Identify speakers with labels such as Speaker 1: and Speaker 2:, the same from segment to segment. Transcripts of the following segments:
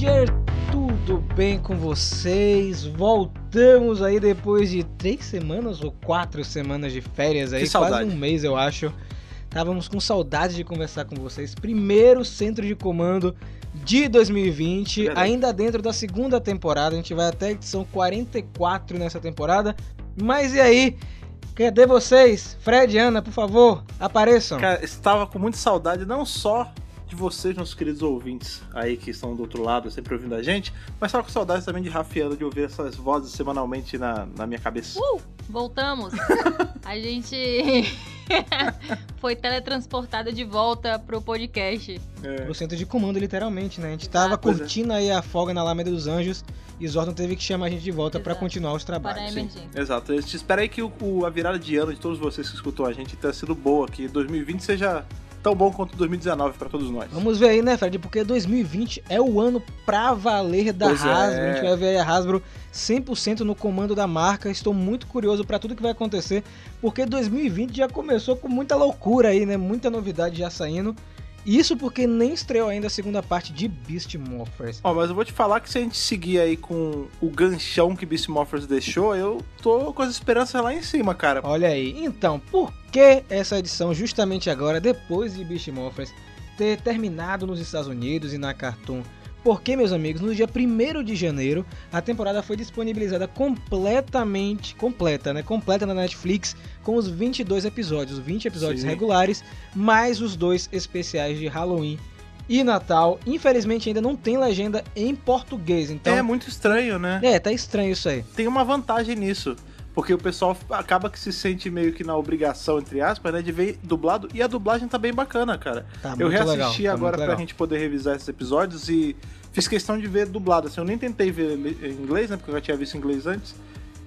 Speaker 1: Ranger, tudo bem com vocês? Voltamos aí depois de três semanas ou quatro semanas de férias aí, quase um mês eu acho. Estávamos com saudade de conversar com vocês. Primeiro centro de comando de 2020,
Speaker 2: Verdade.
Speaker 1: ainda dentro da segunda temporada. A gente vai até a edição 44 nessa temporada. Mas e aí? Cadê vocês? Fred e Ana, por favor, apareçam.
Speaker 2: Cara, estava com muita saudade não só de vocês, nossos queridos ouvintes aí que estão do outro lado, sempre ouvindo a gente, mas estava com saudade também de Rafa e Ana de ouvir essas vozes semanalmente na, na minha cabeça.
Speaker 3: Uh, voltamos. A gente foi teletransportada de volta pro podcast.
Speaker 2: É.
Speaker 1: Pro centro de comando, literalmente, né? A gente tava
Speaker 2: é.
Speaker 1: curtindo aí a folga na Alameda dos Anjos e Zordon teve que chamar a gente de volta pra
Speaker 3: Exato.
Speaker 1: continuar os
Speaker 3: Para a
Speaker 1: trabalhos.
Speaker 2: Exato. A gente espera aí que o, o- a virada de ano de todos vocês que escutou a gente tenha sido boa, que 2020 seja tão bom quanto 2019 para todos nós.
Speaker 1: Vamos ver aí, né, Fred? Porque 2020 é o ano pra valer da
Speaker 2: Pois é.
Speaker 1: Hasbro. A gente vai ver aí a Hasbro 100% no comando da marca. Estou muito curioso pra tudo que vai acontecer, porque 2020 já começou com muita loucura aí, né? Muita novidade já saindo. Isso porque nem estreou ainda a segunda parte de Beast Morphers.
Speaker 2: Ó, mas eu vou te falar que se a gente seguir aí com o ganchão que Beast Morphers deixou, eu tô com as esperanças lá em cima, cara.
Speaker 1: Olha aí, então, por que essa edição justamente agora, depois de Beast Morphers ter terminado nos Estados Unidos e na Cartoon? Porque, meus amigos, no dia 1 de janeiro, a temporada foi disponibilizada completamente, completa, né? Completa na Netflix, com os 22 episódios, 20 episódios
Speaker 2: Sim.
Speaker 1: regulares, mais os dois especiais de Halloween e Natal. Infelizmente ainda não tem legenda em português, então...
Speaker 2: é muito estranho, né?
Speaker 1: É, tá estranho isso aí.
Speaker 2: Tem uma vantagem nisso. Porque o pessoal acaba que se sente meio que na obrigação, entre aspas, né, de ver dublado. E a dublagem tá bem bacana, cara.
Speaker 1: Tá
Speaker 2: eu reassisti
Speaker 1: legal, tá
Speaker 2: agora pra gente poder revisar esses episódios e fiz questão de ver dublado. Assim, eu nem tentei ver em inglês, né? Porque eu já tinha visto em inglês antes.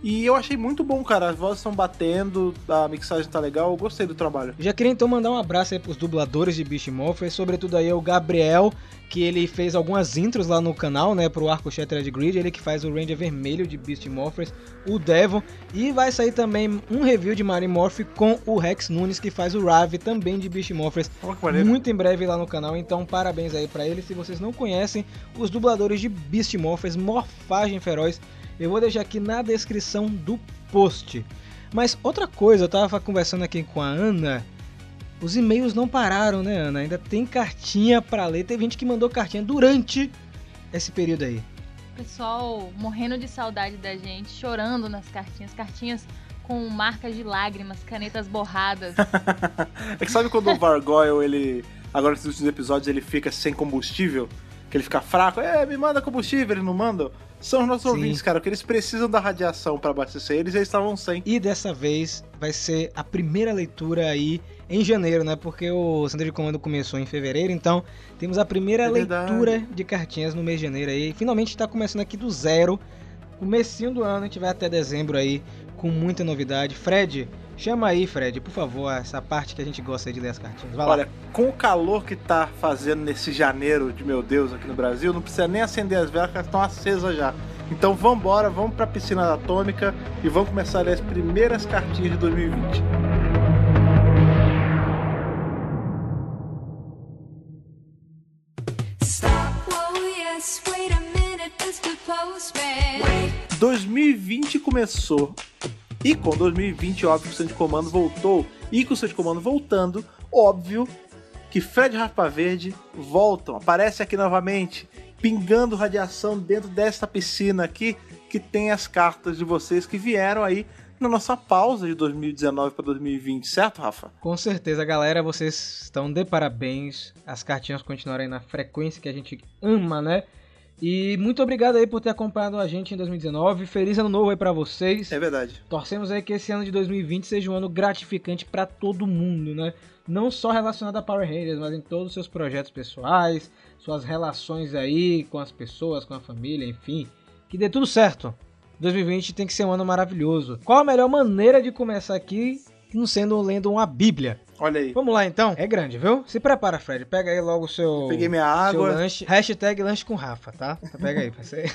Speaker 2: E eu achei muito bom, cara. As vozes estão batendo, a mixagem tá legal, eu gostei do trabalho.
Speaker 1: Já queria então mandar um abraço aí pros dubladores de Beast Morphers, sobretudo aí o Gabriel, que ele fez algumas intros lá no canal, né, pro arco Shattered Grid, ele que faz o Ranger Vermelho de Beast Morphers, o Devon, e vai sair também um review de Mary Morph com o Rex Nunes, que faz o Rav também de Beast Morphers,
Speaker 2: maneiro.
Speaker 1: muito em breve lá no canal, então parabéns aí pra ele. Se vocês não conhecem os dubladores de Beast Morphers, Morfagem Feroz, eu vou deixar aqui na descrição do post. Mas outra coisa, eu tava conversando aqui com a Ana, os e-mails não pararam, né, Ana? Ainda tem cartinha pra ler. Teve gente que mandou cartinha durante esse período aí.
Speaker 3: Pessoal morrendo de saudade da gente, chorando nas cartinhas. Cartinhas com marcas de lágrimas, canetas borradas.
Speaker 2: É que sabe quando o Vargoyle, ele. Agora nos últimos episódios, ele fica sem combustível? Que ele fica fraco? É, me manda combustível, eles não mandam? São os nossos
Speaker 1: Sim.
Speaker 2: ouvintes, cara, que eles precisam da radiação pra abastecer eles eles estavam sem.
Speaker 1: E dessa vez vai ser a primeira leitura aí em janeiro, né? Porque o Centro de Comando começou em fevereiro, então temos a primeira
Speaker 2: É
Speaker 1: leitura de cartinhas no mês de janeiro aí. Finalmente está começando aqui do zero. Comecinho do ano, a gente vai até dezembro aí com muita novidade. Fred, chama aí, Fred, por favor, essa parte que a gente gosta de ler as cartinhas. Vai lá.
Speaker 2: Olha, com o calor que tá fazendo nesse janeiro de meu Deus aqui no Brasil, não precisa nem acender as velas, que elas estão acesas já. Então vambora, vamos pra piscina atômica e vamos começar a ler as primeiras cartinhas de 2020.
Speaker 4: Stop, oh yes, wait a minute, Mr. Postman.
Speaker 2: 2020 começou. E com 2020, óbvio o Centro de Comando voltou. E com o Centro de Comando voltando, óbvio que Fred e Rafa Verde voltam. Aparece aqui novamente, pingando radiação dentro desta piscina aqui, que tem as cartas de vocês que vieram aí na nossa pausa de 2019 para 2020, certo, Rafa?
Speaker 1: Com certeza, galera, vocês estão de parabéns. As cartinhas continuarem na frequência que a gente ama, né? E muito obrigado aí por ter acompanhado a gente em 2019. Feliz ano novo aí pra vocês.
Speaker 2: É verdade.
Speaker 1: Torcemos aí que esse ano de 2020 seja um ano gratificante pra todo mundo, né? Não só relacionado a Power Rangers, mas em todos os seus projetos pessoais, suas relações aí com as pessoas, com a família, enfim. Que dê tudo certo. 2020 tem que ser um ano maravilhoso. Qual a melhor maneira de começar aqui, não sendo lendo uma Bíblia?
Speaker 2: Olha aí.
Speaker 1: Vamos lá então? É grande, viu? Se prepara, Fred. Pega aí logo o seu.
Speaker 2: Peguei minha
Speaker 1: seu
Speaker 2: água.
Speaker 1: lanche. Hashtag lanche com Rafa, tá? Pega aí, pra você.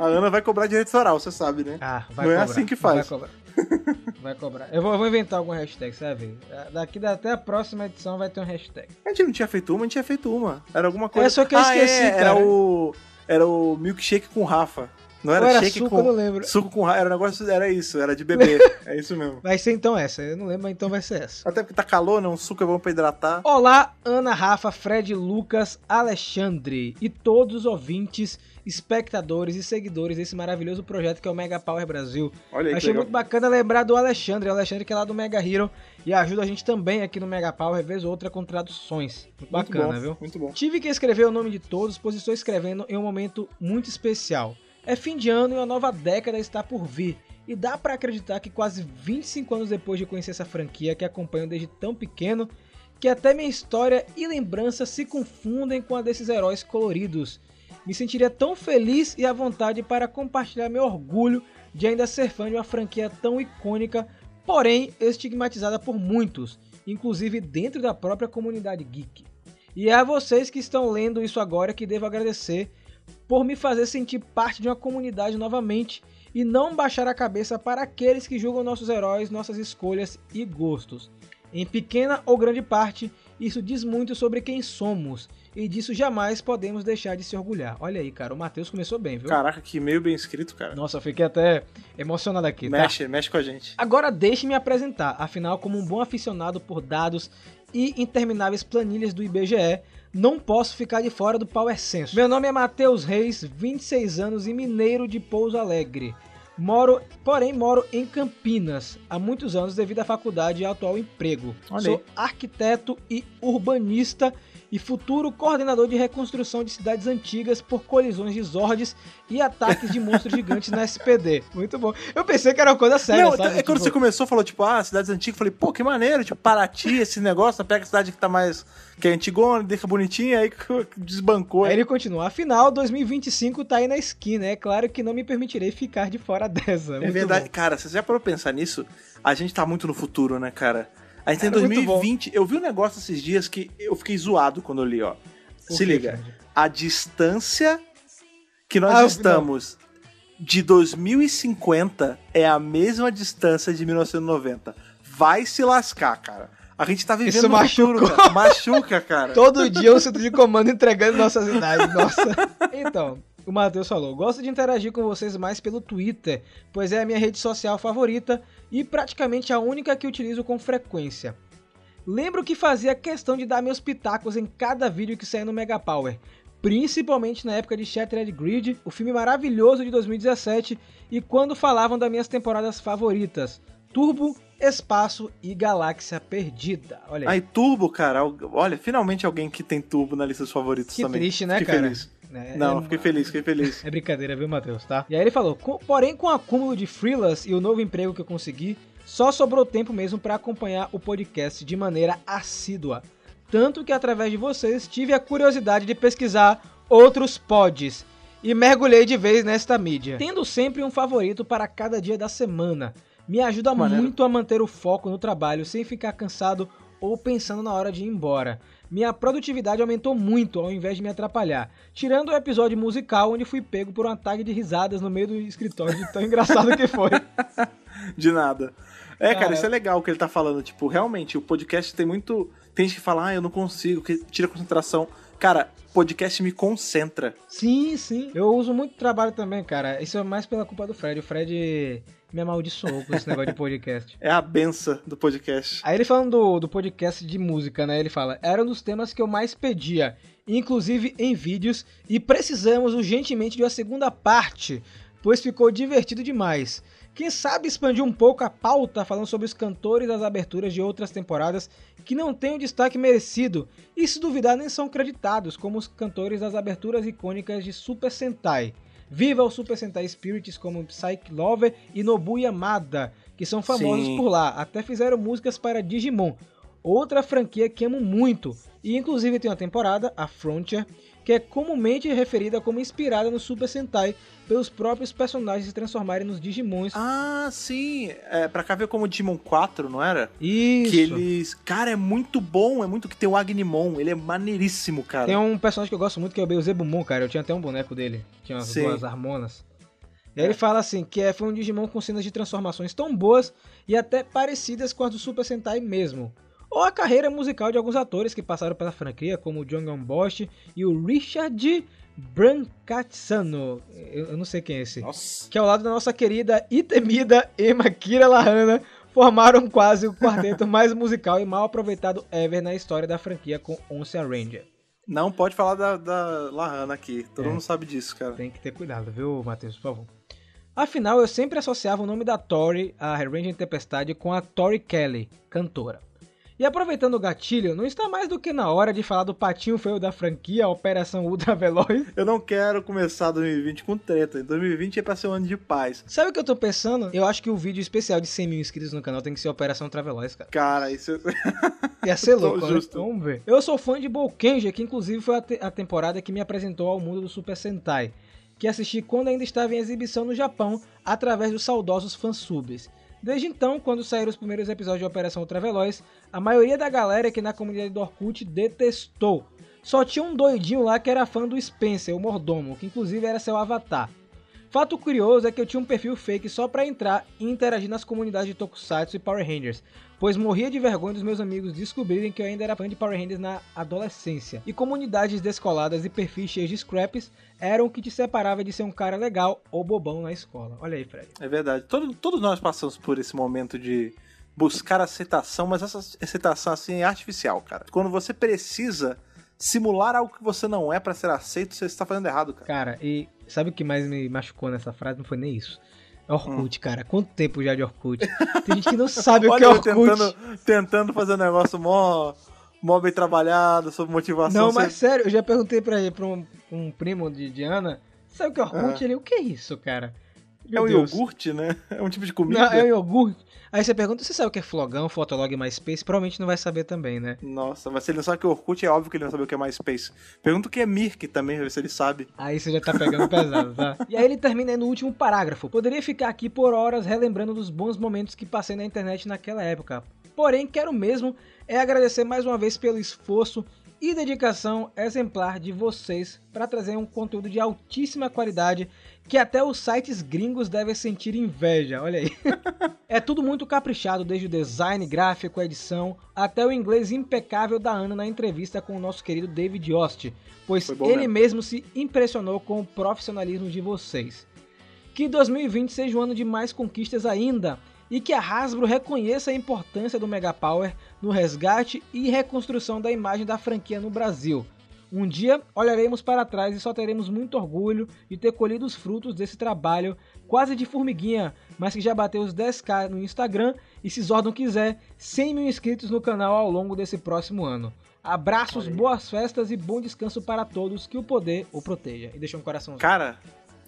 Speaker 2: A Ana vai cobrar direito autoral, você sabe, né?
Speaker 1: Ah, vai
Speaker 2: Não é
Speaker 1: cobrar.
Speaker 2: assim que faz.
Speaker 1: Vai cobrar. Vai cobrar. Eu vou, eu vou inventar alguma hashtag, você vai ver. Daqui até a próxima edição vai ter um hashtag.
Speaker 2: A gente não tinha feito uma, a gente tinha feito uma. Era alguma coisa.
Speaker 1: É só que eu
Speaker 2: Ah,
Speaker 1: esqueci,
Speaker 2: é, Era
Speaker 1: cara.
Speaker 2: o. era o milkshake com Rafa. Não era,
Speaker 1: era
Speaker 2: shake
Speaker 1: suco,
Speaker 2: com
Speaker 1: eu não lembro.
Speaker 2: suco com Rafa, era um negócio, era isso, era de bebê. é isso mesmo.
Speaker 1: Vai ser então essa. Eu não lembro, mas então vai ser essa.
Speaker 2: Até porque tá calor, né? Um suco é bom pra hidratar.
Speaker 1: Olá, Ana, Rafa, Fred, Lucas, Alexandre e todos os ouvintes, espectadores e seguidores desse maravilhoso projeto que é o Mega Power Brasil.
Speaker 2: Olha aí,
Speaker 1: Achei muito bacana lembrar do Alexandre, o Alexandre que é lá do Mega Hero e ajuda a gente também aqui no Mega Power, vez ou outra com traduções. Muito
Speaker 2: Muito
Speaker 1: bacana,
Speaker 2: bom,
Speaker 1: viu?
Speaker 2: Muito bom.
Speaker 1: Tive que escrever o nome de todos, pois estou escrevendo em um momento muito especial. É fim de ano e uma nova década está por vir. E dá pra acreditar que quase 25 anos depois de conhecer essa franquia que acompanho desde tão pequeno, que até minha história e lembranças se confundem com a desses heróis coloridos. Me sentiria tão feliz e à vontade para compartilhar meu orgulho de ainda ser fã de uma franquia tão icônica, porém estigmatizada por muitos, inclusive dentro da própria comunidade geek. E é a vocês que estão lendo isso agora que devo agradecer por me fazer sentir parte de uma comunidade novamente e não baixar a cabeça para aqueles que julgam nossos heróis, nossas escolhas e gostos. Em pequena ou grande parte, isso diz muito sobre quem somos e disso jamais podemos deixar de se orgulhar. Olha aí, cara, o Matheus começou bem, viu?
Speaker 2: Caraca, que meio bem escrito, cara.
Speaker 1: Nossa, fiquei até emocionado aqui, tá?
Speaker 2: mexe, mexe com a gente.
Speaker 1: Agora deixe-me apresentar, afinal, como um bom aficionado por dados e intermináveis planilhas do IBGE, não posso ficar de fora do Power Censo. Meu nome é Matheus Reis, 26 anos e mineiro de Pouso Alegre. Moro, porém moro em Campinas há muitos anos devido à faculdade e atual emprego.
Speaker 2: Olha
Speaker 1: Sou arquiteto e urbanista e futuro coordenador de reconstrução de cidades antigas por colisões de zordes e ataques de monstros gigantes na SPD. Muito bom. Eu pensei que era uma coisa séria,
Speaker 2: não,
Speaker 1: sabe?
Speaker 2: é quando
Speaker 1: Tipo,
Speaker 2: você começou, falou, tipo, ah, cidades antigas, eu falei, pô, que maneiro, tipo, Paraty, esse negócio, pega a cidade que tá mais, que é antigona, deixa bonitinha, aí desbancou.
Speaker 1: Aí ele continua. Afinal, 2025 tá aí na esquina. É claro que não me permitirei ficar de fora dessa.
Speaker 2: É
Speaker 1: Muito
Speaker 2: verdade,
Speaker 1: bom.
Speaker 2: cara, você já parou pensar nisso? A gente tá muito no futuro, né, cara? A gente em
Speaker 1: Cara, muito
Speaker 2: 2020, eu vi um negócio esses dias que eu fiquei zoado quando eu li, ó.
Speaker 1: Por
Speaker 2: Se liga,
Speaker 1: Fred?
Speaker 2: a distância que nós
Speaker 1: Ah,
Speaker 2: estamos de 2050 é a mesma distância de 1990. Vai se lascar, cara. A gente tá vivendo
Speaker 1: Isso
Speaker 2: no futuro, cara. Machuca, cara.
Speaker 1: Todo dia um centro de comando entregando nossas idades. Nossa. Então, o Matheus falou: gosto de interagir com vocês mais pelo Twitter, pois é a minha rede social favorita e praticamente a única que utilizo com frequência. Lembro que fazia questão de dar meus pitacos em cada vídeo que saía no Mega Power, principalmente na época de Shattered Grid, o filme maravilhoso de 2017, e quando falavam das minhas temporadas favoritas: Turbo, Espaço e Galáxia Perdida. Olha aí.
Speaker 2: Aí, Turbo, cara, olha, finalmente alguém que tem Turbo na lista dos favoritos
Speaker 1: Que
Speaker 2: também.
Speaker 1: triste, né, cara?
Speaker 2: feliz.
Speaker 1: É,
Speaker 2: Não,
Speaker 1: é-
Speaker 2: fiquei feliz, fiquei feliz.
Speaker 1: É brincadeira, viu, Matheus, tá? E aí ele falou, "Com- porém com o acúmulo de freelas e o novo emprego que eu consegui, só sobrou tempo mesmo pra acompanhar o podcast de maneira assídua. Tanto que através de vocês tive a curiosidade de pesquisar outros pods e mergulhei de vez nesta mídia. Tendo sempre um favorito para cada dia da semana. Me ajuda muito a manter o foco no trabalho sem ficar cansado ou pensando na hora de ir embora. Minha produtividade aumentou muito ao invés de me atrapalhar. Tirando o episódio musical onde fui pego por um ataque de risadas no meio do escritório de tão engraçado que foi.
Speaker 2: De nada. É, cara,
Speaker 1: Cara.
Speaker 2: isso é legal o que ele tá falando. Tipo, realmente, o podcast tem muito. Tem gente que fala, ah, eu não consigo, que tira concentração. Cara, podcast me concentra.
Speaker 1: Sim, sim. Eu uso muito trabalho também, cara. Isso é mais pela culpa do Fred. O Fred me amaldiçoou com esse negócio de podcast.
Speaker 2: É a benção do podcast.
Speaker 1: Aí ele falando do, do podcast de música, né? Ele fala, era um dos temas que eu mais pedia, inclusive em vídeos, e precisamos urgentemente de uma segunda parte, pois ficou divertido demais. Quem sabe expandir um pouco a pauta falando sobre os cantores das aberturas de outras temporadas que não têm o destaque merecido e se duvidar nem são creditados como os cantores das aberturas icônicas de Super Sentai. Viva o Super Sentai Spirits como Psyche Lover e Nobu Yamada, que são famosos
Speaker 2: Sim.
Speaker 1: por lá, até fizeram músicas para Digimon, outra franquia que amo muito, e inclusive tem uma temporada, a Frontier, que é comumente referida como inspirada no Super Sentai pelos próprios personagens se transformarem nos Digimons.
Speaker 2: Ah, sim. É, pra cá ver como Digimon 4, não era?
Speaker 1: Isso!
Speaker 2: Que eles. Cara, é muito bom. É muito que tem o Agnimon. Ele é maneiríssimo, cara.
Speaker 1: Tem um personagem que eu gosto muito que é o Beelzebumon, cara. Eu tinha até um boneco dele. Tinha umas
Speaker 2: Sim.
Speaker 1: duas harmonas. E aí ele fala assim, que é, foi um Digimon com cenas de transformações tão boas e até parecidas com as do Super Sentai mesmo. Ou a carreira musical de alguns atores que passaram pela franquia, como o John Bosch e o Richard Brancazzano. Eu, eu não sei quem é esse.
Speaker 2: Nossa.
Speaker 1: Que ao lado da nossa querida e temida Emma Kira Lahana, formaram quase o quarteto mais musical e mal aproveitado ever na história da franquia com Once Ranger.
Speaker 2: Não pode falar da, da Lahana aqui. Todo
Speaker 1: É.
Speaker 2: mundo sabe disso, cara.
Speaker 1: Tem que ter cuidado, viu, Matheus, por favor. Afinal, eu sempre associava o nome da Tori, a Ranger Tempestade, com a Tori Kelly, cantora. E aproveitando o gatilho, não está mais do que na hora de falar do patinho feio da franquia, a Operação Ultra Veloz.
Speaker 2: Eu não quero começar 2020 com treta. 2020 é pra ser um ano de paz.
Speaker 1: Sabe o que eu tô pensando? Eu acho que o vídeo especial de 100 mil inscritos no canal tem que ser Operação Ultra Veloz, cara.
Speaker 2: Cara, isso.
Speaker 1: Ia ser louco, né? Vamos ver. Eu sou fã de Boukenja, que inclusive foi a, te- a temporada que me apresentou ao mundo do Super Sentai, que assisti quando ainda estava em exibição no Japão, através dos saudosos fansubs. Desde então, quando saíram os primeiros episódios de Operação Ultraveloz, a maioria da galera que na comunidade do Orkut detestou. Só tinha um doidinho lá que era fã do Spencer, o mordomo, que inclusive era seu avatar. Fato curioso é que eu tinha um perfil fake só pra entrar e interagir nas comunidades de Tokusatsu e Power Rangers, pois morria de vergonha dos meus amigos descobrirem que eu ainda era fã de Power Rangers na adolescência. E comunidades descoladas e perfis cheios de scraps eram o que te separava de ser um cara legal ou bobão na escola. Olha aí, Fred.
Speaker 2: É verdade. Todo- todos nós passamos por esse momento de buscar aceitação, mas essa aceitação assim é artificial, cara. Quando você precisa simular algo que você não é pra ser aceito, você está fazendo errado, cara.
Speaker 1: Cara, e sabe o que mais me machucou nessa frase? Não foi nem isso. É Orkut, cara. Quanto tempo já de Orkut? Tem gente que não sabe o que é Orkut.
Speaker 2: tentando, tentando fazer um negócio mó, mó bem trabalhado, sobre motivação.
Speaker 1: Não, mas sério, eu já perguntei pra, pra um, um primo de Diana, sabe o que é Orkut?
Speaker 2: Ah.
Speaker 1: Ele, o que é isso, cara?
Speaker 2: É
Speaker 1: Meu
Speaker 2: um
Speaker 1: Deus.
Speaker 2: iogurte, né? É um tipo de comida.
Speaker 1: Não, é um iogurte. Aí você pergunta, você sabe o que é Flogão, Fotolog e MySpace? Provavelmente não vai saber também, né?
Speaker 2: Nossa, mas se ele não sabe o que é Orkut, é óbvio que ele não sabe o que é MySpace. Pergunta o que é Mirk também, ver se ele sabe.
Speaker 1: Aí você já tá pegando pesado, tá? E aí ele termina aí no último parágrafo. Poderia ficar aqui por horas relembrando dos bons momentos que passei na internet naquela época. Porém, quero mesmo é agradecer mais uma vez pelo esforço e dedicação exemplar de vocês para trazer um conteúdo de altíssima qualidade que até os sites gringos devem sentir inveja. Olha aí. É tudo muito caprichado, desde o design gráfico, a edição, até o inglês impecável da Ana na entrevista com o nosso querido David Yost, pois ele
Speaker 2: mesmo.
Speaker 1: mesmo se impressionou com o profissionalismo de vocês. Que 2020 seja um ano de mais conquistas ainda e que a Hasbro reconheça a importância do Mega Power no resgate e reconstrução da imagem da franquia no Brasil. Um dia olharemos para trás e só teremos muito orgulho de ter colhido os frutos desse trabalho quase de formiguinha, mas que já bateu os 10k no Instagram e se Zordon quiser, 100 mil inscritos no canal ao longo desse próximo ano. Abraços,
Speaker 2: aí.
Speaker 1: boas festas e bom descanso para todos, que o poder o proteja. E deixa um coração.
Speaker 2: Cara,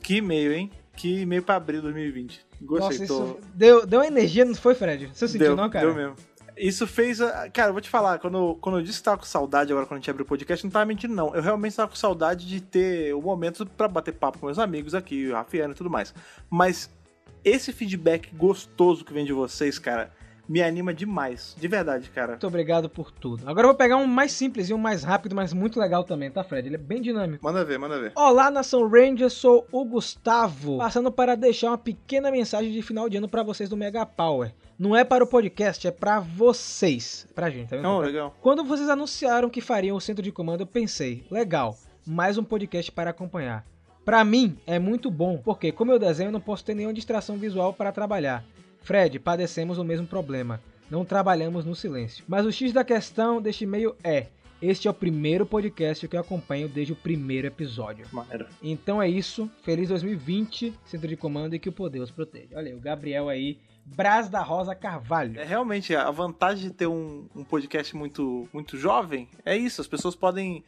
Speaker 2: que e-mail, hein? Que e-mail pra abril 2020. Gostei,
Speaker 1: Nossa,
Speaker 2: tô...
Speaker 1: isso deu, deu energia, não foi, Fred? Você sentiu,
Speaker 2: deu,
Speaker 1: não, cara?
Speaker 2: Deu mesmo. Isso fez. Cara, eu vou te falar, quando, quando eu disse que tava com saudade agora quando a gente abriu o podcast, não tava mentindo, não. Eu realmente tava com saudade de ter o momento pra bater papo com meus amigos aqui, o Rafiano e tudo mais. Mas esse feedback gostoso que vem de vocês, cara, me anima demais. De verdade, cara.
Speaker 1: Muito obrigado por tudo. Agora eu vou pegar um mais simples e um mais rápido, mas muito legal também, tá, Fred? Ele é bem dinâmico.
Speaker 2: Manda ver, manda ver.
Speaker 1: Olá, Nação Ranger, sou o Gustavo, passando para deixar uma pequena mensagem de final de ano para vocês do Mega Power. Não é para o podcast, é para vocês. Pra gente, tá vendo?
Speaker 2: Não, legal.
Speaker 1: Quando vocês anunciaram que fariam o centro de comando, eu pensei, legal, mais um podcast para acompanhar. Pra mim é muito bom, porque como eu desenho, eu não posso ter nenhuma distração visual para trabalhar. Fred, padecemos o mesmo problema. Não trabalhamos no silêncio. Mas o X da questão deste e-mail é: este é o primeiro podcast que eu acompanho desde o primeiro episódio. Então é isso. Feliz 2020, centro de comando e que o poder os proteja. Olha aí, o Gabriel aí, Brás da Rosa Carvalho.
Speaker 2: É realmente a vantagem de ter um, um podcast muito, muito jovem é isso. As pessoas podem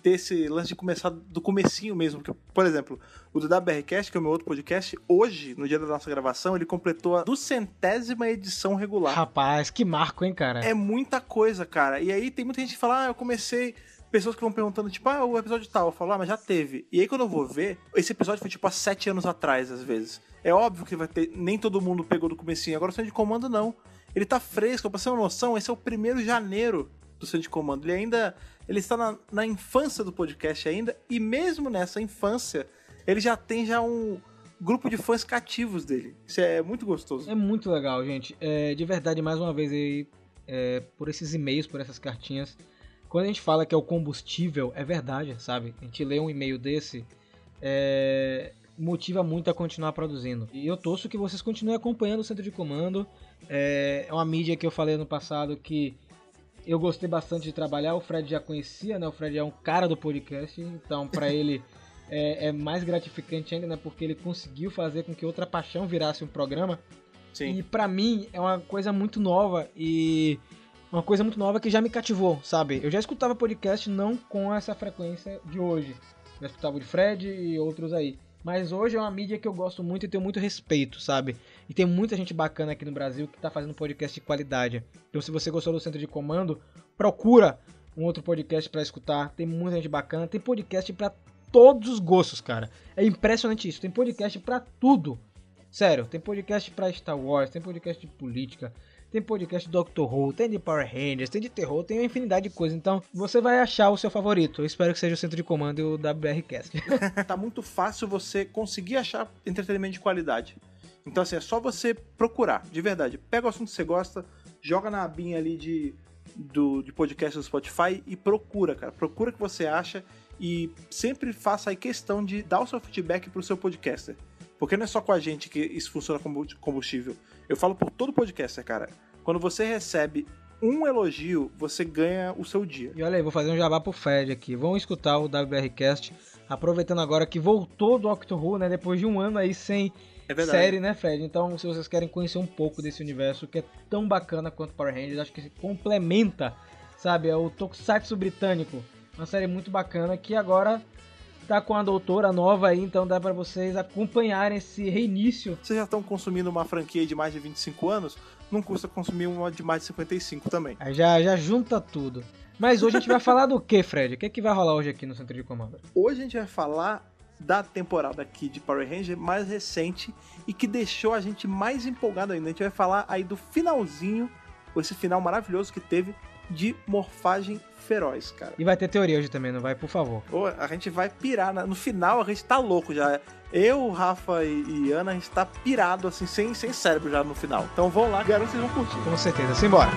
Speaker 2: ter esse lance de começar do comecinho mesmo. Porque, por exemplo, o do WRCast, que é o meu outro podcast, hoje, no dia da nossa gravação, ele completou a duzentésima edição regular.
Speaker 1: Rapaz, que marco, hein, cara?
Speaker 2: É muita coisa, cara. E aí tem muita gente que fala, ah, eu comecei. Pessoas que vão perguntando, tipo, ah, o episódio tal. Eu falo, ah, mas já teve. E aí quando eu vou ver, esse episódio foi tipo há sete anos atrás, às vezes. É óbvio que vai ter. Nem todo mundo pegou do comecinho. Agora o de comando não. Ele tá fresco, pra você ter uma noção, esse é o primeiro de janeiro do centro de comando. Ele ainda. Ele está na, na infância do podcast ainda. E mesmo nessa infância, ele já tem já um grupo de fãs cativos dele. Isso é muito gostoso.
Speaker 1: É muito legal, gente. É, de verdade, mais uma vez aí, é, por esses e-mails, por essas cartinhas. Quando a gente fala que é o combustível, é verdade, sabe? A gente lê um e-mail desse, é, motiva muito a continuar produzindo. E eu torço que vocês continuem acompanhando o Centro de Comando. É, é uma mídia que eu falei no passado que eu gostei bastante de trabalhar. O Fred já conhecia, né? O Fred é um cara do podcast, então para ele é, é, mais gratificante ainda, né? Porque ele conseguiu fazer com que outra paixão virasse um programa.
Speaker 2: Sim.
Speaker 1: E para mim é uma coisa muito nova e uma coisa muito nova que já me cativou, sabe? Eu já escutava podcast não com essa frequência de hoje. Já escutava o de Fred e outros aí. Mas hoje é uma mídia que eu gosto muito e tenho muito respeito, sabe? E tem muita gente bacana aqui no Brasil que tá fazendo podcast de qualidade. Então se você gostou do Centro de Comando, procura um outro podcast para escutar. Tem muita gente bacana, tem podcast para todos os gostos, cara. É impressionante isso. Tem podcast para tudo. Sério, tem podcast pra Star Wars, tem podcast de política, tem podcast de Doctor Who, tem de Power Rangers, tem de terror, tem uma infinidade de coisas. Então, você vai achar o seu favorito. Eu espero que seja o Centro de Comando e o WBRcast.
Speaker 2: tá muito fácil você conseguir achar entretenimento de qualidade. Então, assim, é só você procurar, de verdade. Pega o assunto que você gosta, joga na abinha ali de, do, de podcast do Spotify e procura, cara. Procura o que você acha e sempre faça aí questão de dar o seu feedback pro seu podcaster. Porque não é só com a gente que isso funciona como combustível. Eu falo por todo podcaster, cara. Quando você recebe um elogio, você ganha o seu dia.
Speaker 1: E olha aí, vou fazer um jabá pro Fred aqui. Vão escutar o WBRcast, aproveitando agora que voltou do Doctor Who, né? Depois de um ano aí sem
Speaker 2: É verdade.
Speaker 1: série, né, Fred? Então, se vocês querem conhecer um pouco desse universo que é tão bacana quanto Power Rangers, acho que se complementa, sabe? É o Tokusatsu britânico. Uma série muito bacana que agora tá com a doutora nova aí, então dá pra vocês acompanharem esse reinício.
Speaker 2: Vocês já estão consumindo uma franquia de mais de 25 anos, não custa consumir uma de mais de 55 também.
Speaker 1: Aí já, já junta tudo. Mas hoje a gente vai falar do que, Fred? O que, que vai rolar hoje aqui no Centro de Comando?
Speaker 2: Hoje a gente vai falar da temporada aqui de Power Ranger mais recente e que deixou a gente mais empolgado ainda. A gente vai falar aí do finalzinho, esse final maravilhoso que teve de morfagem feroz, cara.
Speaker 1: E vai ter teoria hoje também, não vai? Por favor.
Speaker 2: Pô, a gente vai pirar. No final a gente tá louco já. Eu, Rafa e, e Ana, a gente tá pirado assim, sem, sem cérebro já no final. Então vão lá, garanto que vocês vão curtir.
Speaker 1: Com certeza. Simbora.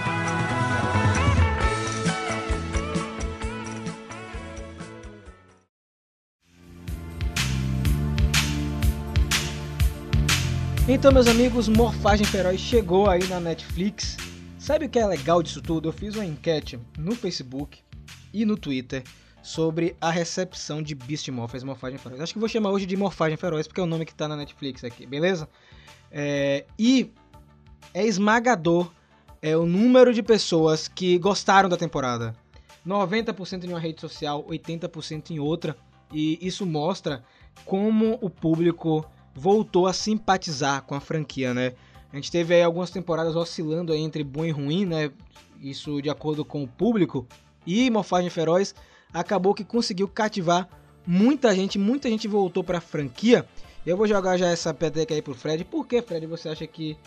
Speaker 1: Então, meus amigos, Morfagem Feroz chegou aí na Netflix. Sabe o que é legal disso tudo? Eu fiz uma enquete no Facebook e no Twitter sobre a recepção de Beast Morphers Morfagem Feroz. Acho que vou chamar hoje de Morfagem Feroz porque é o nome que tá na Netflix aqui, beleza? É, e é esmagador é o número de pessoas que gostaram da temporada. 90% em uma rede social, 80% em outra. E isso mostra como o público voltou a simpatizar com a franquia, né? A gente teve aí algumas temporadas oscilando aí entre bom e ruim, né? Isso de acordo com o público. E Morfagem Feroz acabou que conseguiu cativar muita gente, muita gente voltou pra franquia. Eu vou jogar já essa peteca aí pro Fred. Por que, Fred, você acha que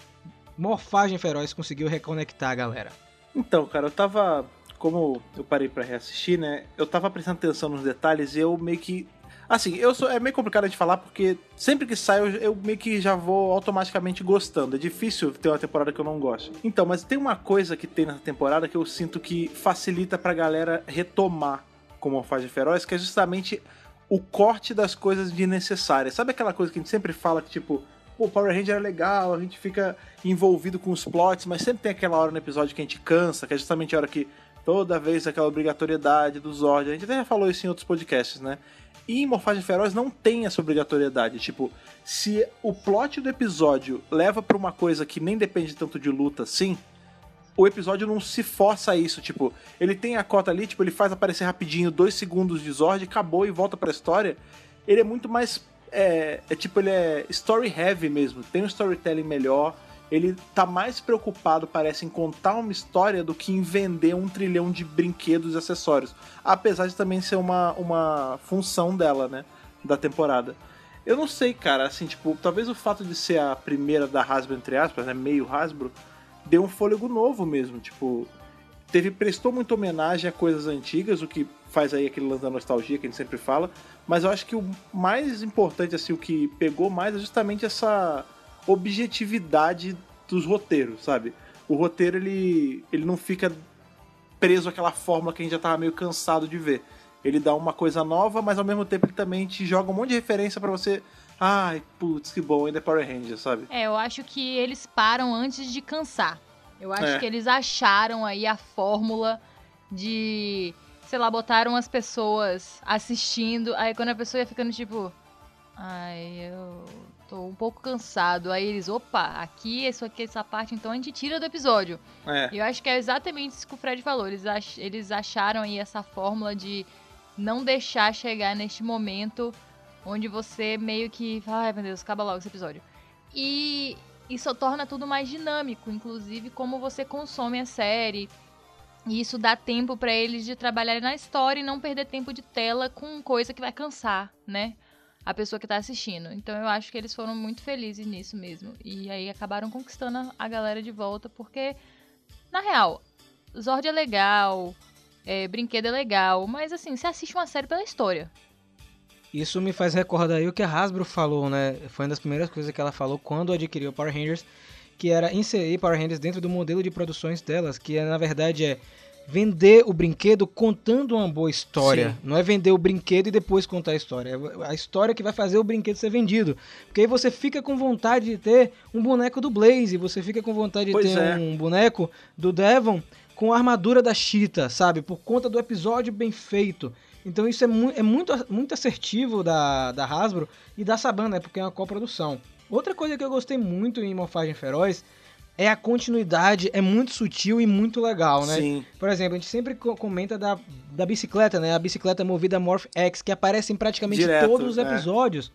Speaker 1: Morfagem Feroz conseguiu reconectar a galera?
Speaker 2: Então, cara, eu tava. Como eu parei pra reassistir, né? Eu tava prestando atenção nos detalhes e eu meio que. Assim, eu sou, é meio complicado de falar porque sempre que sai eu, eu meio que já vou automaticamente gostando. É difícil ter uma temporada que eu não gosto. Então, mas tem uma coisa que tem nessa temporada que eu sinto que facilita pra galera retomar como Morfagem Feroz, que é justamente o corte das coisas desnecessárias. Sabe aquela coisa que a gente sempre fala que, tipo, pô, Power Ranger é legal, a gente fica envolvido com os plots, mas sempre tem aquela hora no episódio que a gente cansa, que é justamente a hora que toda vez aquela obrigatoriedade do Zord. A gente até já falou isso em outros podcasts, né? E em Morfagem Feroz não tem essa obrigatoriedade. Tipo, se o plot do episódio leva pra uma coisa que nem depende tanto de luta assim, o episódio não se força a isso. Tipo, ele tem a cota ali, tipo, ele faz aparecer rapidinho dois segundos de Zord, acabou e volta pra história. Ele é muito mais. É, é tipo, ele é story heavy mesmo. Tem um storytelling melhor. Ele tá mais preocupado, parece, em contar uma história do que em vender um trilhão de brinquedos e acessórios. Apesar de também ser uma, uma função dela, né? Da temporada. Eu não sei, cara, assim, tipo, talvez o fato de ser a primeira da Hasbro, entre aspas, né? Meio Hasbro, deu um fôlego novo mesmo, tipo. Teve, prestou muita homenagem a coisas antigas, o que faz aí aquele lance da nostalgia que a gente sempre fala. Mas eu acho que o mais importante, assim, o que pegou mais é justamente essa objetividade dos roteiros, sabe? o roteiro ele, ele não fica preso àquela fórmula que a gente já tava meio cansado de ver. Ele dá uma coisa nova, mas ao mesmo tempo ele também te joga um monte de referência pra você. Ai, putz, que bom, ainda é Power Rangers, sabe?
Speaker 3: É, eu acho que eles param antes de cansar. Eu acho
Speaker 2: É.
Speaker 3: que eles acharam aí a fórmula de, sei lá, botaram as pessoas assistindo, aí quando a pessoa ia ficando tipo, ai, eu tô um pouco cansado. Aí eles, opa, aqui, isso aqui, essa parte, então a gente tira do episódio.
Speaker 2: É.
Speaker 3: E eu acho que é exatamente isso que o Fred falou. Eles, ach- eles acharam aí essa fórmula de não deixar chegar neste momento onde você meio que. fala, Ai, meu Deus, acaba logo esse episódio. E isso torna tudo mais dinâmico, inclusive como você consome a série. E isso dá tempo pra eles de trabalharem na história e não perder tempo de tela com coisa que vai cansar, né? A pessoa que tá assistindo. Então eu acho que eles foram muito felizes nisso mesmo. E aí acabaram conquistando a galera de volta, porque, na real, Zord é legal, é, brinquedo é legal, mas assim, você assiste uma série pela história.
Speaker 1: Isso me faz recordar aí o que a Hasbro falou, né? Foi uma das primeiras coisas que ela falou quando adquiriu Power Rangers, que era inserir Power Rangers dentro do modelo de produções delas, que na verdade é vender o brinquedo contando uma boa história.
Speaker 2: Sim.
Speaker 1: Não é vender o brinquedo e depois contar a história. É a história que vai fazer o brinquedo ser vendido. Porque aí você fica com vontade de ter um boneco do Blaze, você fica com vontade de
Speaker 2: Pois
Speaker 1: ter
Speaker 2: é.
Speaker 1: um boneco do Devon com a armadura da Cheetah, sabe? Por conta do episódio bem feito. Então isso é, mu é muito, muito assertivo da, da Hasbro e da Saban, né? Porque é uma coprodução. Outra coisa que eu gostei muito em Morfagem Feroz é a continuidade, é muito sutil e muito legal, né?
Speaker 2: Sim.
Speaker 1: Por exemplo, a gente sempre co- comenta da, da bicicleta, né? A bicicleta movida Morph X, que aparece em praticamente
Speaker 2: Direto,
Speaker 1: todos os
Speaker 2: é.
Speaker 1: episódios.